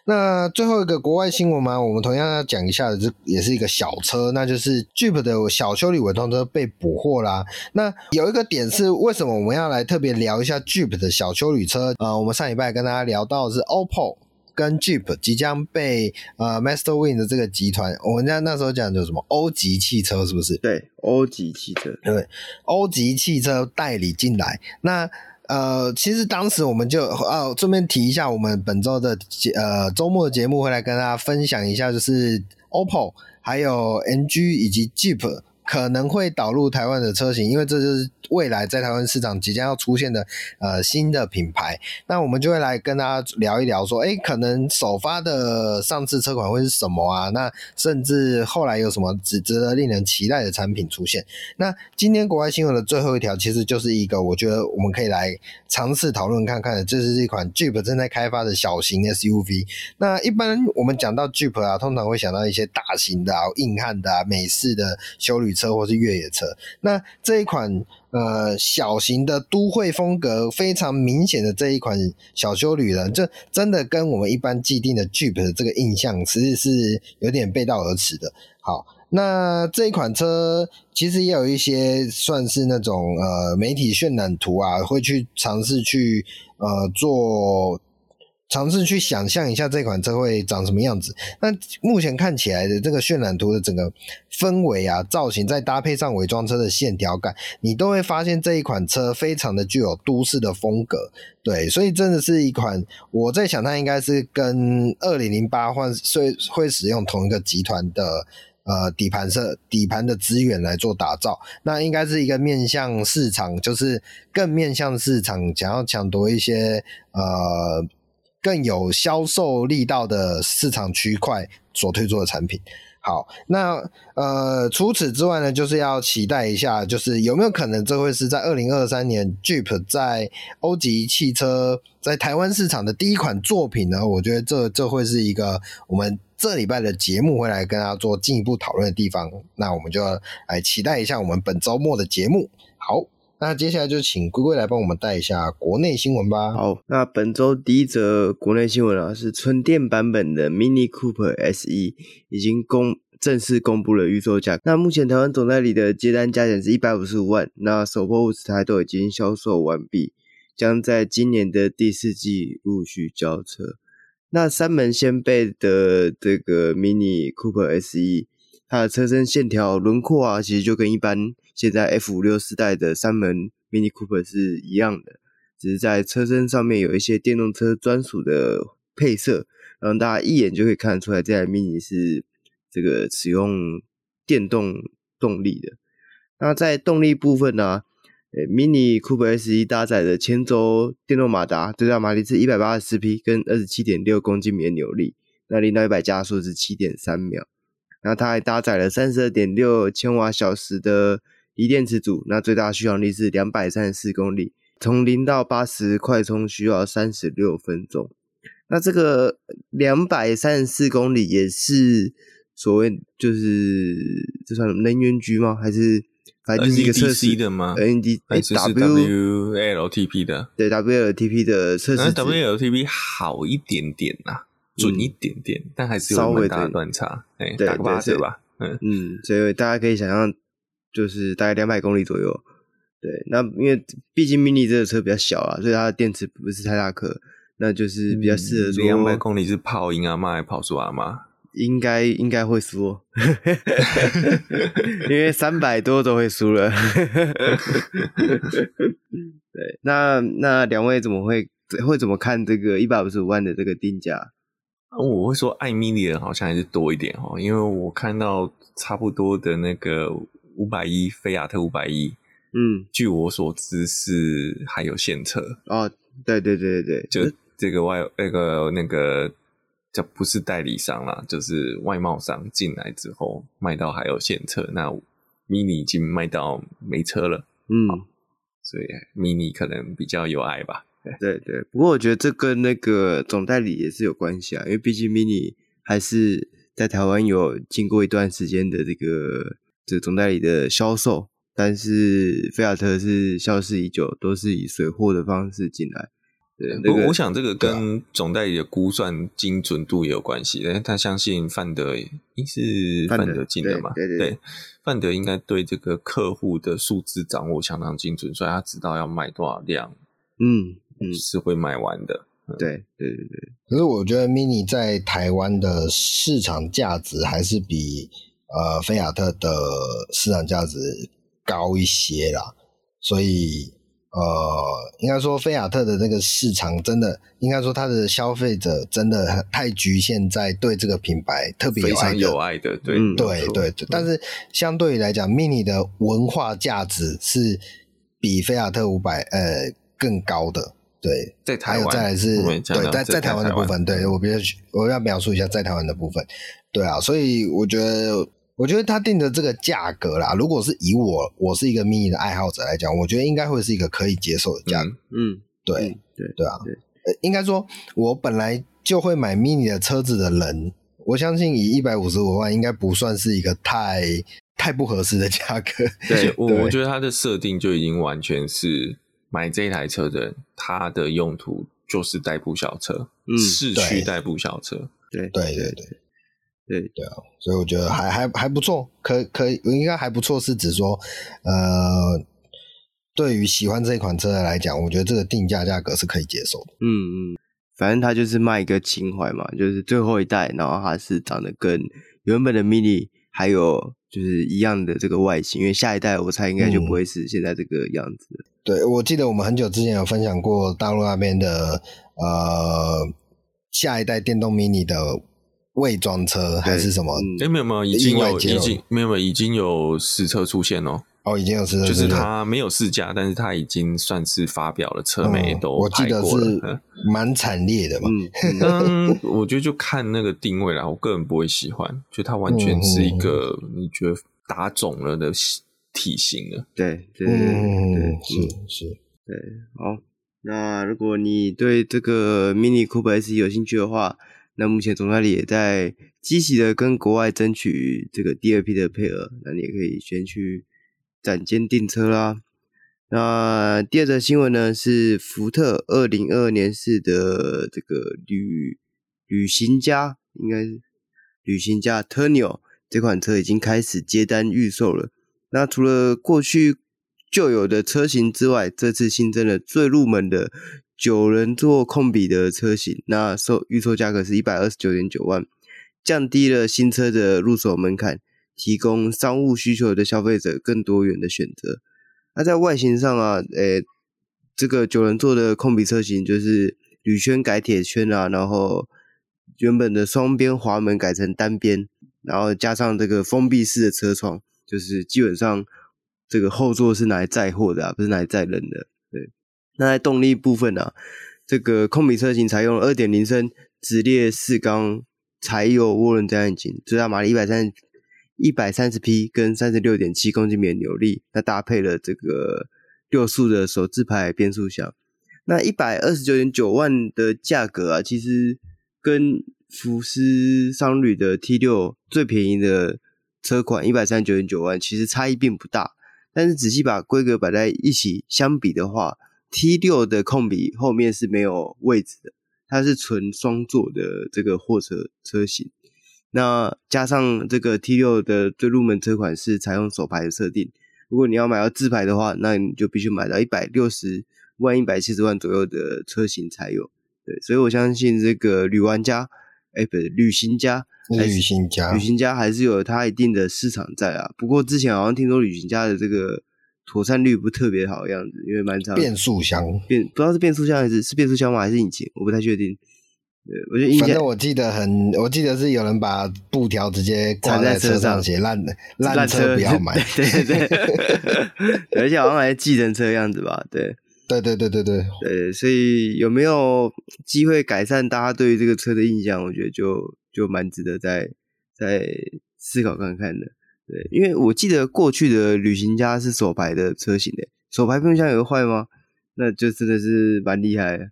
那最后一个国外新闻嘛，我们同样要讲一下的，这也是一个小车，那就是 Jeep 的小修理委托车被捕获啦。那有一个点是，为什么我们要来特别聊一下 Jeep 的小修理车？呃，我们上礼拜跟大家聊到是 OPPO。跟 Jeep 即将被呃 Masterwind 的这个集团，我们家那时候讲的什么欧级汽车是不是？对，欧级汽车，对，欧级汽车代理进来。那呃，其实当时我们就哦，顺便提一下，我们本周的呃周末的节目会来跟大家分享一下，就是 OPPO 还有 NG 以及 Jeep。可能会导入台湾的车型，因为这就是未来在台湾市场即将要出现的呃新的品牌。那我们就会来跟大家聊一聊，说，诶，可能首发的上市车款会是什么啊？那甚至后来有什么值值得令人期待的产品出现？那今天国外新闻的最后一条，其实就是一个我觉得我们可以来尝试讨论看看的，这是一款 Jeep 正在开发的小型 SUV。那一般我们讲到 Jeep 啊，通常会想到一些大型的、啊、硬汉的、啊、美式的休旅车或是越野车，那这一款呃小型的都会风格非常明显的这一款小修旅呢，这真的跟我们一般既定的 Jeep 的这个印象，其实是有点背道而驰的。好，那这一款车其实也有一些算是那种呃媒体渲染图啊，会去尝试去呃做。尝试去想象一下这款车会长什么样子。那目前看起来的这个渲染图的整个氛围啊、造型，再搭配上伪装车的线条感，你都会发现这一款车非常的具有都市的风格。对，所以真的是一款我在想，它应该是跟二零零八换会会使用同一个集团的呃底盘设底盘的资源来做打造。那应该是一个面向市场，就是更面向市场，想要抢夺一些呃更有销售力道的市场区块所推出的产品。好，那呃，除此之外呢，就是要期待一下，就是有没有可能这会是在二零二三年 Jeep 在欧吉汽车在台湾市场的第一款作品呢？我觉得这这会是一个我们这礼拜的节目会来跟大家做进一步讨论的地方。那我们就要来期待一下我们本周末的节目。好。那接下来就请龟龟来帮我们带一下国内新闻吧。好，那本周第一则国内新闻啊，是纯电版本的 Mini Cooper SE 已经公正式公布了预售价。那目前台湾总代理的接单价钱是一百五十五万，那首波五十台都已经销售完毕，将在今年的第四季陆续交车。那三门掀背的这个 Mini Cooper SE。它的车身线条轮廓啊，其实就跟一般现在 F 五六四代的三门 Mini Cooper 是一样的，只是在车身上面有一些电动车专属的配色，让大家一眼就可以看得出来这台 Mini 是这个使用电动动力的。那在动力部分呢，啊，诶，Mini Cooper SE 搭载的前轴电动马达最大马力是一百八十四匹，跟二十七点六公斤米的扭力，那零到一百加速是七点三秒。那它还搭载了三十二点六千瓦小时的锂电池组，那最大续航力是两百三十四公里，从零到八十快充需要三十六分钟。那这个两百三十四公里也是所谓就是这算能源局吗？还是反正就是一个测试的吗？ND 还是 WLTP 的？对，WLTP 的测试。WLTP 好一点点呐、啊。准一点点，嗯、但还是有蛮大的断差，哎，打个八折吧，嗯嗯，所以大家可以想象，就是大概两百公里左右。对，那因为毕竟 mini 这个车比较小啊，所以它的电池不是太大颗，那就是比较适合说两百、嗯、公里是跑赢阿妈还跑输阿妈？应该应该会输，因为三百多都会输了。对，那那两位怎么会会怎么看这个一百五十五万的这个定价？我会说爱 mini 的人好像还是多一点哦，因为我看到差不多的那个五百一菲亚特五百一，嗯，据我所知是还有现车哦，对对对对对，就这个外那个那个叫不是代理商啦，就是外贸商进来之后卖到还有现车，那 mini 已经卖到没车了，嗯，所以 mini 可能比较有爱吧。对对，不过我觉得这跟那个总代理也是有关系啊，因为毕竟 Mini 还是在台湾有经过一段时间的这个这个总代理的销售，但是菲亚特是消失已久，都是以水货的方式进来。对，不过我想这个跟总代理的估算精准度也有关系，因为他相信范德应是范德进的嘛，对对，对，对，范德应该对这个客户的数字掌握相当精准，所以他知道要卖多少量，嗯。嗯，是会卖完的。对对对对。可是我觉得 Mini 在台湾的市场价值还是比呃菲亚特的市场价值高一些啦。所以呃，应该说菲亚特的那个市场真的，应该说它的消费者真的太局限在对这个品牌特别有爱的。非常有爱的，对、嗯、对对对。但是相对于来讲，Mini 的文化价值是比菲亚特五百呃更高的。对，在台湾，再来是，对，在在台湾的部分，对，我比较我要描述一下在台湾的部分，对啊，所以我觉得，我觉得他定的这个价格啦，如果是以我我是一个 mini 的爱好者来讲，我觉得应该会是一个可以接受的价格，嗯，对，嗯、对对啊，应该说，我本来就会买 mini 的车子的人，我相信以一百五十五万应该不算是一个太太不合适的价格，对，我我觉得它的设定就已经完全是。买这台车的人，他的用途就是代步小车，嗯，市区代步小车，对对对对对。对。啊，所以我觉得还还还不错，可可以应该还不错，是指说，呃，对于喜欢这一款车的来讲，我觉得这个定价价格是可以接受的，嗯嗯，反正它就是卖一个情怀嘛，就是最后一代，然后它是长得跟原本的 Mini 还有就是一样的这个外形，因为下一代我猜应该就不会是现在这个样子。嗯对，我记得我们很久之前有分享过大陆那边的呃下一代电动 mini 的未装车还是什么？哎，没有没有，已经有已经没有没有已经有实车出现哦。哦，已经有试车，就是它没有试驾，但是它已经算是发表了，车媒都、嗯、我记得是蛮惨烈的吧。嗯，嗯我觉得就看那个定位啦，我个人不会喜欢，就它完全是一个你觉得打肿了的体型了。对对对对，是是，对。好，那如果你对这个 Mini Cooper S 有兴趣的话，那目前总代理也在积极的跟国外争取这个第二批的配额，那你也可以先去。展间订车啦。那第二则新闻呢，是福特二零二二年式的这个旅旅行家，应该是旅行家 Tourneo 这款车已经开始接单预售了。那除了过去旧有的车型之外，这次新增了最入门的九人座控比的车型。那售预售价格是一百二十九点九万，降低了新车的入手门槛。提供商务需求的消费者更多元的选择。那在外形上啊，诶、这个九人座的控比车型就是铝圈改铁圈啊，然后原本的双边滑门改成单边，然后加上这个封闭式的车窗，就是基本上这个后座是拿来载货的啊，不是拿来载人的。对。那在动力部分啊，这个控比车型采用二点零升直列四缸柴油涡轮增压引擎，最大马力一百三十。一百三十匹跟三十六点七公斤米的扭力，那搭配了这个六速的手自排变速箱，那一百二十九点九万的价格啊，其实跟福斯商旅的 T 六最便宜的车款一百三十九点九万，其实差异并不大。但是仔细把规格摆在一起相比的话，T 六的控比后面是没有位置的，它是纯双座的这个货车车型。那加上这个 T6 的最入门车款是采用手排的设定，如果你要买到自排的话，那你就必须买到一百六十万、一百七十万左右的车型才有。对，所以我相信这个女玩家，哎，不是旅行家，旅行家，旅行家还是有它一定的市场在啊。不过之前好像听说旅行家的这个妥善率不特别好的样子，因为蛮长变速箱变，不知道是变速箱还是是变速箱吗？还是引擎？我不太确定。对，我觉得反正我记得很，我记得是有人把布条直接挂在车上写烂的烂车不要 买，对对对，对，而且好像还是计程车的样子吧？对，对对对对对对，所以有没有机会改善大家对于这个车的印象？我觉得就就蛮值得再再思考看看的。对，因为我记得过去的旅行家是手排的车型的，手排变速箱有坏吗？那就真的是蛮厉害的，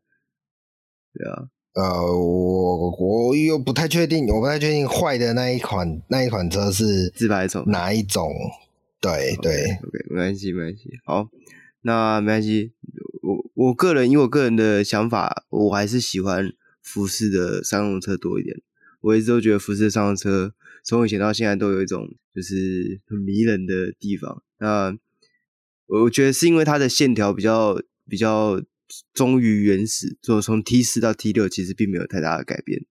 对啊。呃，我我又不太确定，我不太确定坏的那一款那一款车是自排手哪一种？对对，OK，没关系没关系。好，那没关系。我我个人以我个人的想法，我还是喜欢福斯的商用车多一点。我一直都觉得福斯的商用车从以前到现在都有一种就是很迷人的地方。那我觉得是因为它的线条比较比较。忠于原始，就从 T 四到 T 六，其实并没有太大的改变。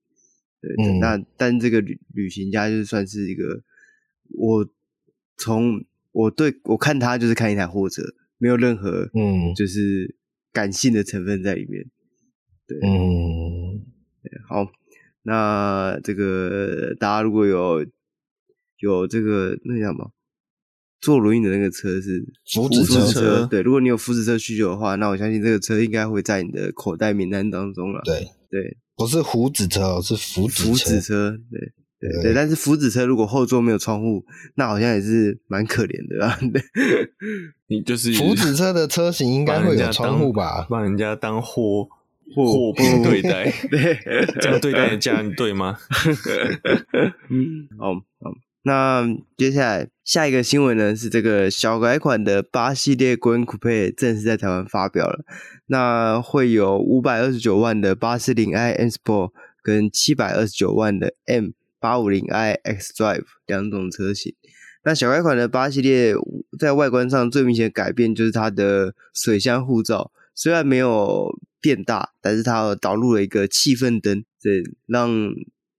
对，嗯、那但这个旅旅行家就算是一个，我从我对我看他就是看一台货车，没有任何嗯，就是感性的成分在里面。对，嗯，对，好，那这个大家如果有有这个那叫什么？坐轮椅的那个车是福祉车，车，对。如果你有福祉车需求的话，那我相信这个车应该会在你的口袋名单当中了。对对，不是福祉车，是福祉车。福祉车，对对对，但是福祉车如果后座没有窗户，那好像也是蛮可怜的啊。对，你就是福祉车的车型应该会有窗户吧？帮人家当货货品 对待，对，这样对待的家人对吗？嗯，好好。那接下来下一个新闻呢，是这个小改款的八系列 Grand Coupe 正式在台湾发表了。那会有五百二十九万的八四零 i M Sport 跟七百二十九万的 M 八五零 i X Drive 两种车型。那小改款的八系列在外观上最明显改变就是它的水箱护罩，虽然没有变大，但是它导入了一个气氛灯，对，让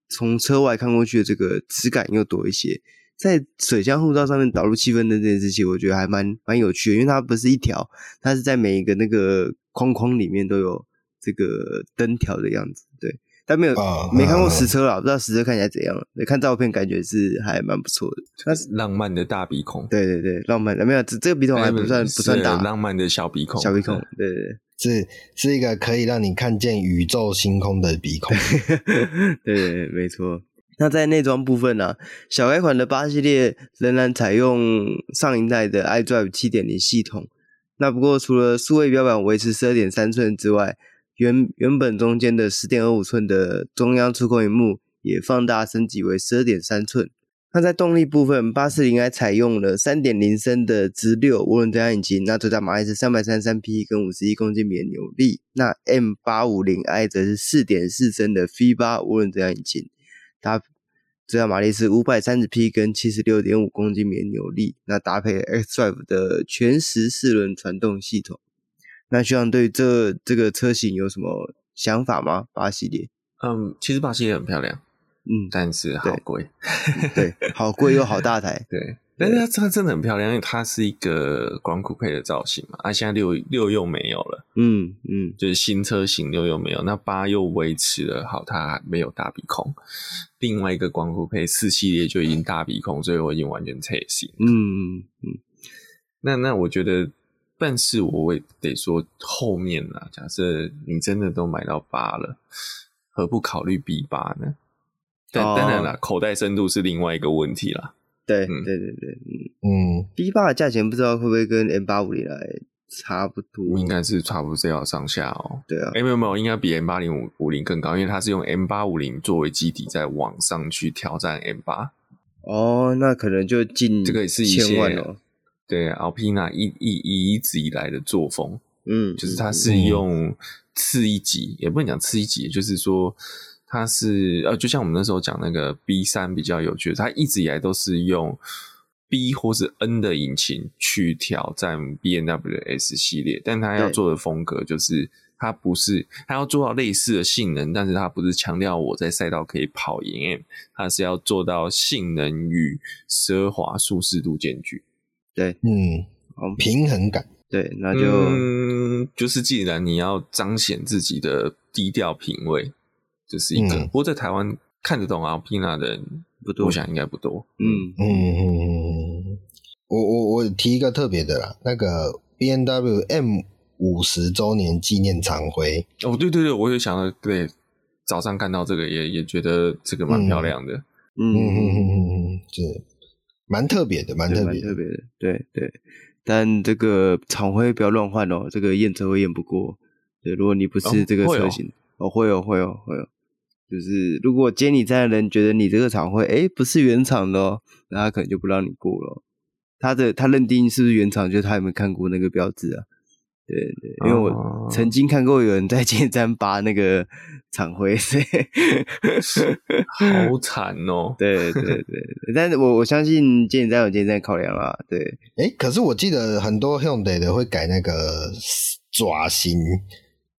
从车外看过去的这个质感又多一些，在水箱护罩上面导入气氛灯这件事情，我觉得还蛮蛮有趣的，因为它不是一条，它是在每一个那个框框里面都有这个灯条的样子，对，但没有、哦、没看过实车啦，不知道实车看起来怎样。看照片感觉是还蛮不错的。它是浪漫的大鼻孔，对对对，浪漫的没有这这个鼻孔还不算不算大，浪漫的小鼻孔，小鼻孔，对对对，是是一个可以让你看见宇宙星空的鼻孔。对对对，没错。那在内装部分呢、啊，小改款的八系列仍然采用上一代的 iDrive 七点零系统。那不过除了数位标板维持十二点三寸之外，原原本中间的十点二五寸的中央触控荧幕也放大升级为十二点三寸。那在动力部分，八四零 i 采用了三点零升的直六涡轮增压引擎，那最大马力是三百三十三匹跟五十一公斤米的扭力。那 M 八五零 i 则是四点四升的 V 八涡轮增压引擎。它最大马力是五百三十匹，跟七十六点五公斤米的扭力。那搭配 xDrive 的全时四轮传动系统。那学长对这这个车型有什么想法吗？八系列？嗯，其实八系列很漂亮，嗯，但是好贵，对，好贵又好大台，对。但是它它真的很漂亮，因为它是一个 Grand Coupe 的造型嘛，啊，现在六六又没有了，嗯嗯，就是新车型六又没有，那八又维持了好，它没有大鼻孔。另外一个 Grand Coupe 四系列就已经大鼻孔，所以我已经完全拆新。嗯嗯嗯，那那我觉得，但是我会得说后面啊，假设你真的都买到八了，何不考虑 B 八呢？但当然了，口袋深度是另外一个问题啦。对、嗯、对对对，嗯嗯，B 八的价钱不知道会不会跟 M 八五零来差不多，应该是差不多要上下哦。对啊，欸、没有没有，应该比 M 八零五五零更高，因为它是用 M 八五零作为基底，在往上去挑战 M 八。哦，那可能就近这个也是一千万哦。对，Alpina 一一一直以来的作风，嗯，就是它是用次一级，嗯、也不能讲次一级，就是说。它是呃，就像我们那时候讲那个 B 三比较有趣，它一直以来都是用 B 或是 N 的引擎去挑战 B N W S 系列，但它要做的风格就是它不是它要做到类似的性能，但是它不是强调我在赛道可以跑赢 M，它是要做到性能与奢华舒适度兼具。对，嗯，平衡感。对，那就、嗯、就是既然你要彰显自己的低调品味。这是一个，不过在台湾看得懂阿 Pina 的人不多，我想应该不多。嗯嗯嗯，我我我提一个特别的啦，那个 B N W M 五十周年纪念常徽。哦，对对对，我也想到，对，早上看到这个也也觉得这个蛮漂亮的。嗯嗯嗯嗯嗯，是蛮特别的，蛮特别，特别的。对对，但这个厂徽不要乱换哦，这个验车会验不过。对，如果你不是这个车型，哦，会哦，会哦，会哦。就是如果接你站的人觉得你这个厂徽哎不是原厂的哦，那他可能就不让你过了。他的他认定是不是原厂，就是他有没有看过那个标志啊？对对，因为我曾经看过有人在接站拔那个厂徽，所以好 惨哦。对对对，但是我我相信接你站有接你站考量啦。对，诶可是我记得很多 Hyundai 的会改那个爪型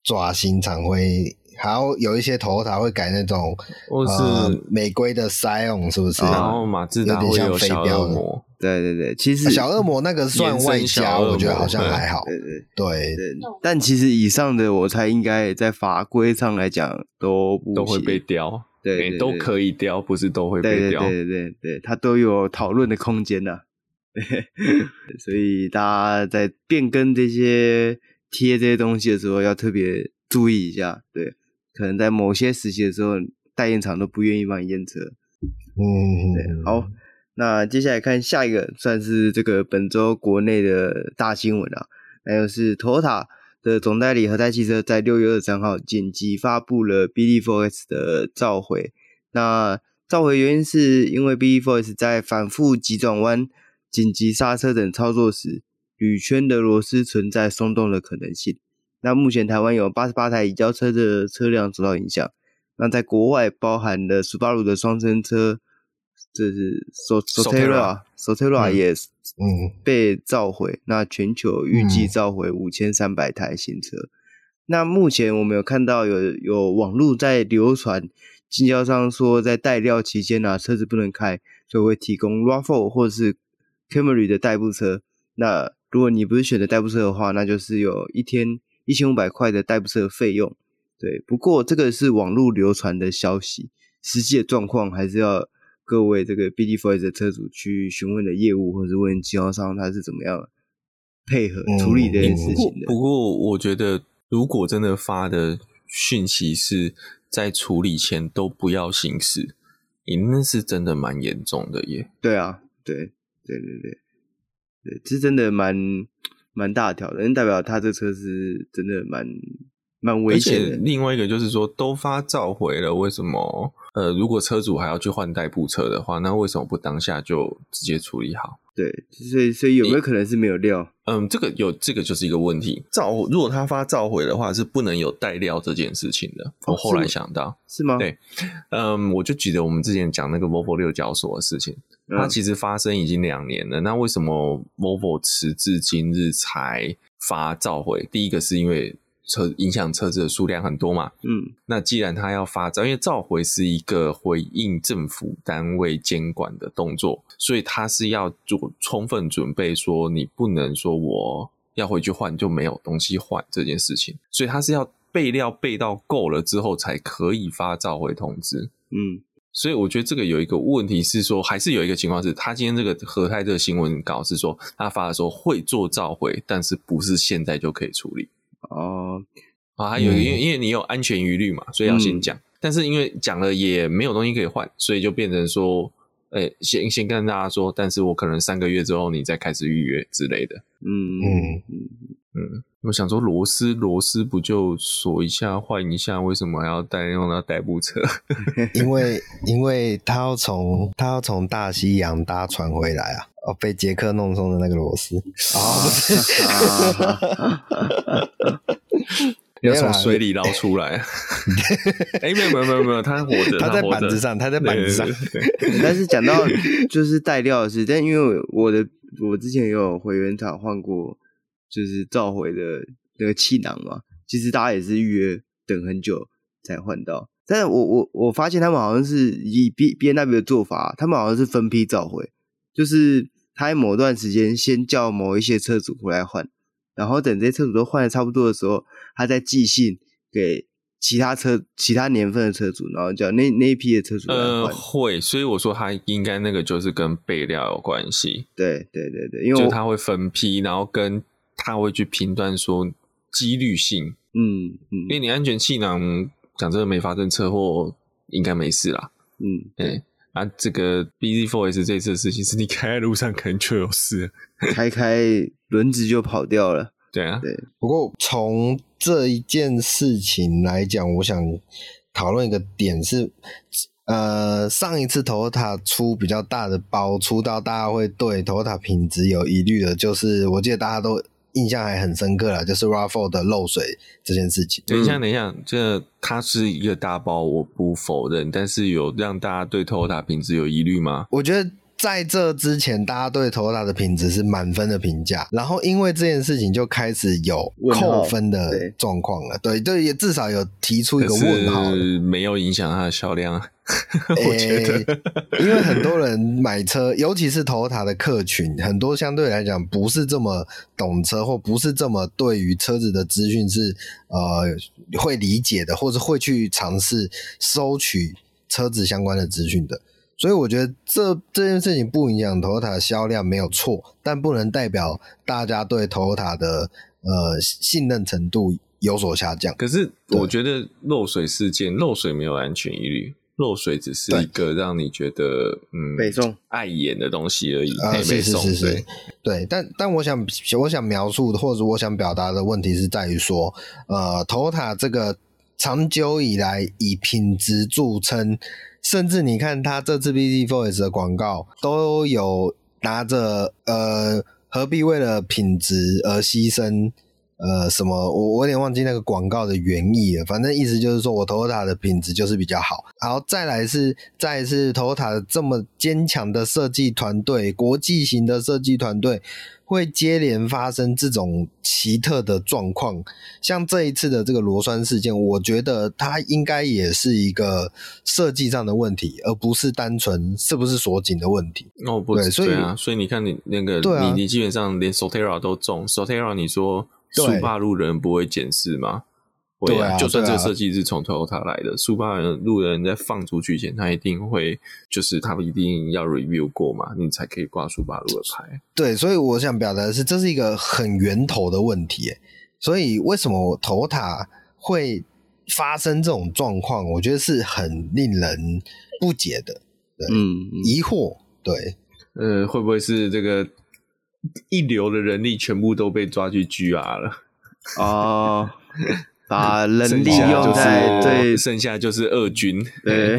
爪型厂徽。还有有一些 Toyota 会改那种，或是、呃、美规的 Scion 是不是？然后马自达会有小恶魔，对对对，其实小恶魔那个算外加，我觉得好像 还好。对对对，对，但其实以上的我猜应该在法规上来讲都不都会被雕，对，对，对，对，都可以雕，不是都会被雕。对对对对，对，它都有讨论的空间呐。所以大家在变更这些贴这些东西的时候，要特别注意一下，对。可能在某些时期的时候，代验厂都不愿意帮你验车。嗯，对。好，那接下来看下一个，算是这个本周国内的大新闻啊，那就是 Toyota 的总代理和泰汽车在六月二十三号紧急发布了 BD4X 的召回。那召回原因是因为 BD4X 在反复急转弯、紧急刹车等操作时，铝圈的螺丝存在松动的可能性。那目前台湾有八十八台移交车的车辆受到影响。那在国外，包含了 Subaru 的双生车，这是 Sotera，Sotera 也嗯被召回。嗯、那全球预计召回五千三百台新车。嗯、那目前我们有看到有有网络在流传，经销商说在待料期间呢，车子不能开，所以会提供 RAV4 或者是 Camry 的代步车。那如果你不是选择代步车的话，那就是有一天。一千五百块的代步车费用，对，不过这个是网络流传的消息，实际的状况还是要各位这个 BD4S 的车主去询问的业务，或者是问经销商他是怎么样配合处理这件事情的。嗯、不，不过我觉得，如果真的发的讯息是在处理前都不要行驶，你那是真的蛮严重的耶。对啊，对，对对对，对，这是真的蛮蛮大条的，代表他这车是真的蛮。蛮危险的。另外一个就是说，都发召回了，为什么？呃，如果车主还要去换代步车的话，那为什么不当下就直接处理好？对，所以所以有没有可能是没有料？嗯，这个有这个就是一个问题。召如果他发召回的话，是不能有带料这件事情的。哦、我后来想到是吗？对，嗯，我就记得我们之前讲那个 Volvo 六角锁的事情，嗯、它其实发生已经两年了。那为什么 Volvo 迟至今日才发召回？第一个是因为。车影响车子的数量很多嘛，嗯，那既然他要发召，因为召回是一个回应政府单位监管的动作，所以他是要做充分准备，说你不能说我要回去换就没有东西换这件事情，所以他是要备料备到够了之后才可以发召回通知，嗯，所以我觉得这个有一个问题是说，还是有一个情况是，他今天这个和泰这个新闻稿是说他发的时候会做召回，但是不是现在就可以处理。哦，啊，还有因为因为你有安全疑虑嘛，所以要先讲。嗯、但是因为讲了也没有东西可以换，所以就变成说，哎、欸，先先跟大家说，但是我可能三个月之后你再开始预约之类的。嗯嗯嗯，我想说螺丝螺丝不就锁一下换一下，为什么还要带用到代步车？因为因为他要从他要从大西洋搭船回来啊。哦，被杰克弄松的那个螺丝啊，要从水里捞出来。哎，没有没有没有没有，他活着，他在板子上，他在板子上。但是讲到就是带料的事，但因为我的我之前也有回原厂换过，就是召回的那个气囊嘛，其实大家也是预约等很久才换到。但是我我我发现他们好像是以 B B N W 的做法，他们好像是分批召回，就是。他在某段时间先叫某一些车主回来换，然后等这些车主都换的差不多的时候，他再寄信给其他车、其他年份的车主，然后叫那那一批的车主来换。呃，会，所以我说他应该那个就是跟备料有关系。对对对对，因为就他会分批，然后跟他会去评断说几率性。嗯嗯，因为你安全气囊讲真的没发生车祸，应该没事啦。嗯，对。啊，这个 BZ4S 这次的事情是你开在路上可能就有事，开开轮子就跑掉了。对啊，对。不过从这一件事情来讲，我想讨论一个点是，呃，上一次 Toyota 出比较大的包，出到大家会对 Toyota 品质有疑虑的，就是我记得大家都。印象还很深刻了，就是 Raffle 的漏水这件事情。等一下，等一下，这它是一个大包，我不否认，但是有让大家对 Toyota 品质有疑虑吗？我觉得。在这之前，大家对 Toyota 的品质是满分的评价，然后因为这件事情就开始有扣分的状况了。对，就也至少有提出一个问号，是没有影响它的销量。我觉得、欸，因为很多人买车，尤其是 Toyota 的客群，很多相对来讲不是这么懂车，或不是这么对于车子的资讯是呃会理解的，或者会去尝试收取车子相关的资讯的。所以我觉得这这件事情不影响 Toyota 的销量没有错，但不能代表大家对 Toyota 的呃信任程度有所下降。可是我觉得漏水事件，漏水没有安全疑虑，漏水只是一个让你觉得嗯北宋碍眼的东西而已。啊，是是是是，对。但但我想我想描述的或者我想表达的问题是在于说，呃，Toyota 这个长久以来以品质著称。甚至你看他这次 B D Voice 的广告都有拿着呃，何必为了品质而牺牲呃什么？我我有点忘记那个广告的原意了。反正意思就是说我 Toyota 的品质就是比较好。然后再来是再来是 Toyota 这么坚强的设计团队，国际型的设计团队。会接连发生这种奇特的状况，像这一次的这个螺栓事件，我觉得它应该也是一个设计上的问题，而不是单纯是不是锁紧的问题。哦，不对，所以啊，所以你看你那个，对啊、你你基本上连 Sotera 都中，Sotera 你说速霸路人不会检视吗？对啊，就算这个设计是从 Toyota 来的，速八路人在放出去前，他一定会就是他们一定要 review 过嘛，你才可以挂速八路的牌。对，所以我想表达的是，这是一个很源头的问题。所以为什么 Toyota 会发生这种状况？我觉得是很令人不解的，对嗯，疑惑。对，呃，会不会是这个一流的人力全部都被抓去 GR 了？哦。把人力用在对剩下就是二军，对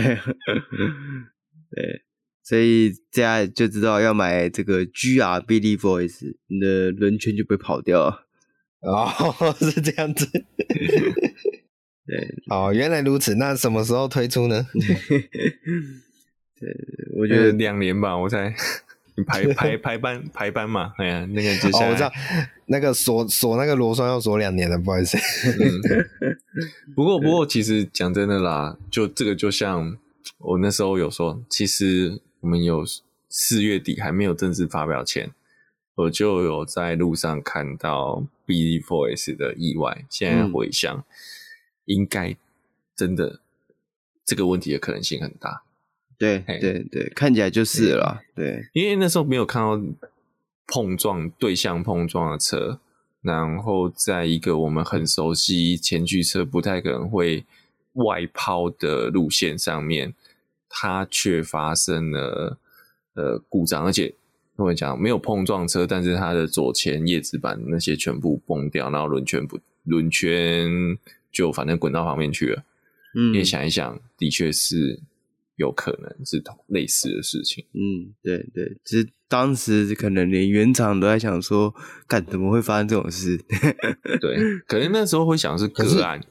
对，所以大家就知道要买这个 GR Billy Voice，你的轮圈就被跑掉了。哦，是这样子。对，哦，原来如此。那什么时候推出呢？对，我觉得两年吧，我猜。排 排排班排班嘛，哎呀，那个接下来、哦、我知道，那个锁锁那个螺栓要锁两年了，不好意思。嗯、不过不过，其实讲真的啦，就这个就像我那时候有说，其实我们有四月底还没有正式发表前，我就有在路上看到 B Voice 的意外。现在回想，嗯、应该真的这个问题的可能性很大。对对对，看起来就是了。对，因为那时候没有看到碰撞对象碰撞的车，然后在一个我们很熟悉前驱车不太可能会外抛的路线上面，它却发生了呃故障，而且我讲没有碰撞车，但是它的左前叶子板那些全部崩掉，然后轮圈不轮圈就反正滚到旁边去了。嗯，你想一想，的确是。有可能是同类似的事情。嗯，对对，其实当时可能连原厂都在想说，干怎么会发生这种事？对，可能那时候会想是个案。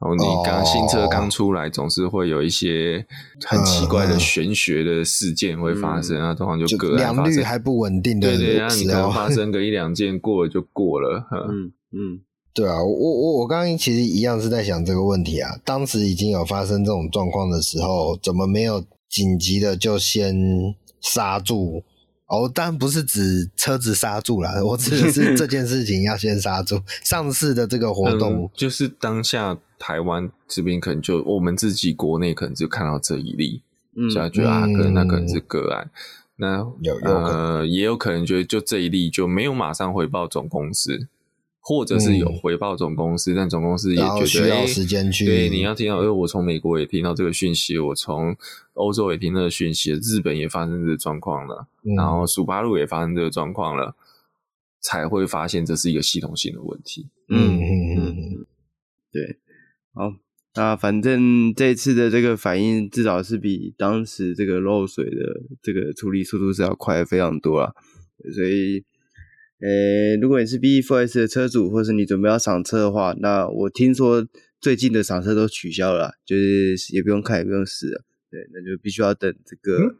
然后你刚新车刚出来，总是会有一些很奇怪的玄学的事件会发生啊，通常就个案发生，良率还不稳定的。对对，然后你可能发生个一两件，过了就过了。嗯嗯。对啊，我我我刚刚其实一样是在想这个问题啊。当时已经有发生这种状况的时候，怎么没有紧急的就先刹住？哦，当然不是指车子刹住了，我指的是这件事情要先刹住。上次的这个活动，嗯、就是当下台湾这边可能就我们自己国内可能就看到这一例，嗯，所以觉得啊，可能那可能是个案。那有有呃，也有可能觉得就这一例就没有马上回报总公司。或者是有回报总公司，嗯、但总公司也觉得需要时间去。对，你要听到，因为我从美国也听到这个讯息，我从欧洲也听到讯息，日本也发生这个状况了，嗯、然后速八路也发生这个状况了，才会发现这是一个系统性的问题。嗯嗯嗯，对，好，那反正这次的这个反应至少是比当时这个漏水的这个处理速度是要快非常多了，所以。诶，如果你是 BE4S 的车主，或是你准备要赏车的话，那我听说最近的赏车都取消了，就是也不用看，也不用试了。对，那就必须要等这个。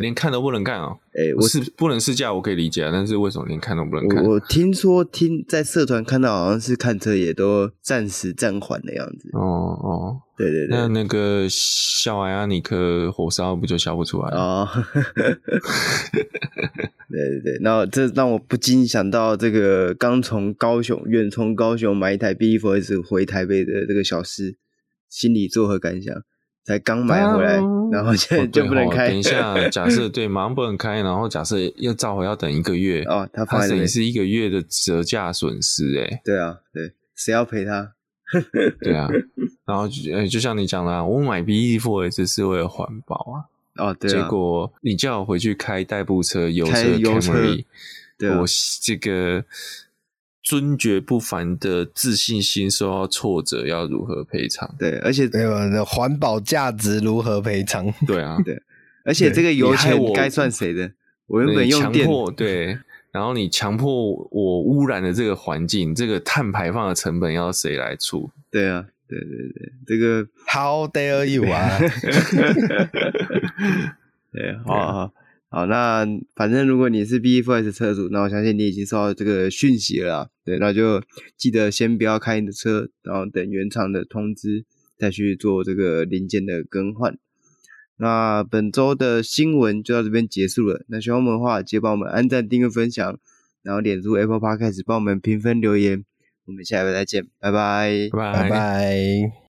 连看都不能看哦。诶，我是不能试驾，我可以理解啊，但是为什么连看都不能看？我，我听说听在社团看到，好像是看车也都暂时暂缓的样子。哦哦，对对对，那那个小艾阿尼克火烧不就笑不出来了？哦。对对对，然后这让我不禁想到这个刚从高雄远从高雄买一台 B4S 回台北的这个小师，心里作何感想？才刚买回来，啊、然后现在就 不能开。哦、等一下，假设对，马上不能开，然后假设要召回要等一个月哦，他怕等于是一个月的折价损失哎。对啊，对，谁要赔他？对啊，然后就就像你讲的，我买 BZ4X 是为了环保啊。哦，对、啊，结果你叫我回去开代步车、油车、Camry，对、啊、我这个尊爵不凡的自信心受到挫折，要如何赔偿？对，而且对吧？环保价值如何赔偿？对啊，对，而且这个油钱该算谁的？我原本用电，对，然后你强迫我污染的这个环境，这个碳排放的成本要谁来出？对啊。对对对，这个 How dare you 啊！对，好好好，那反正如果你是 BZ4X 车主，那我相信你已经收到这个讯息了啦。对，那就记得先不要开你的车，然后等原厂的通知再去做这个零件的更换。那本周的新闻就到这边结束了。那喜欢我们的话，记得帮我们按赞、订阅、分享，然后点入 Apple Podcast 帮我们评分留言。我们下礼拜再见，拜拜，拜拜拜。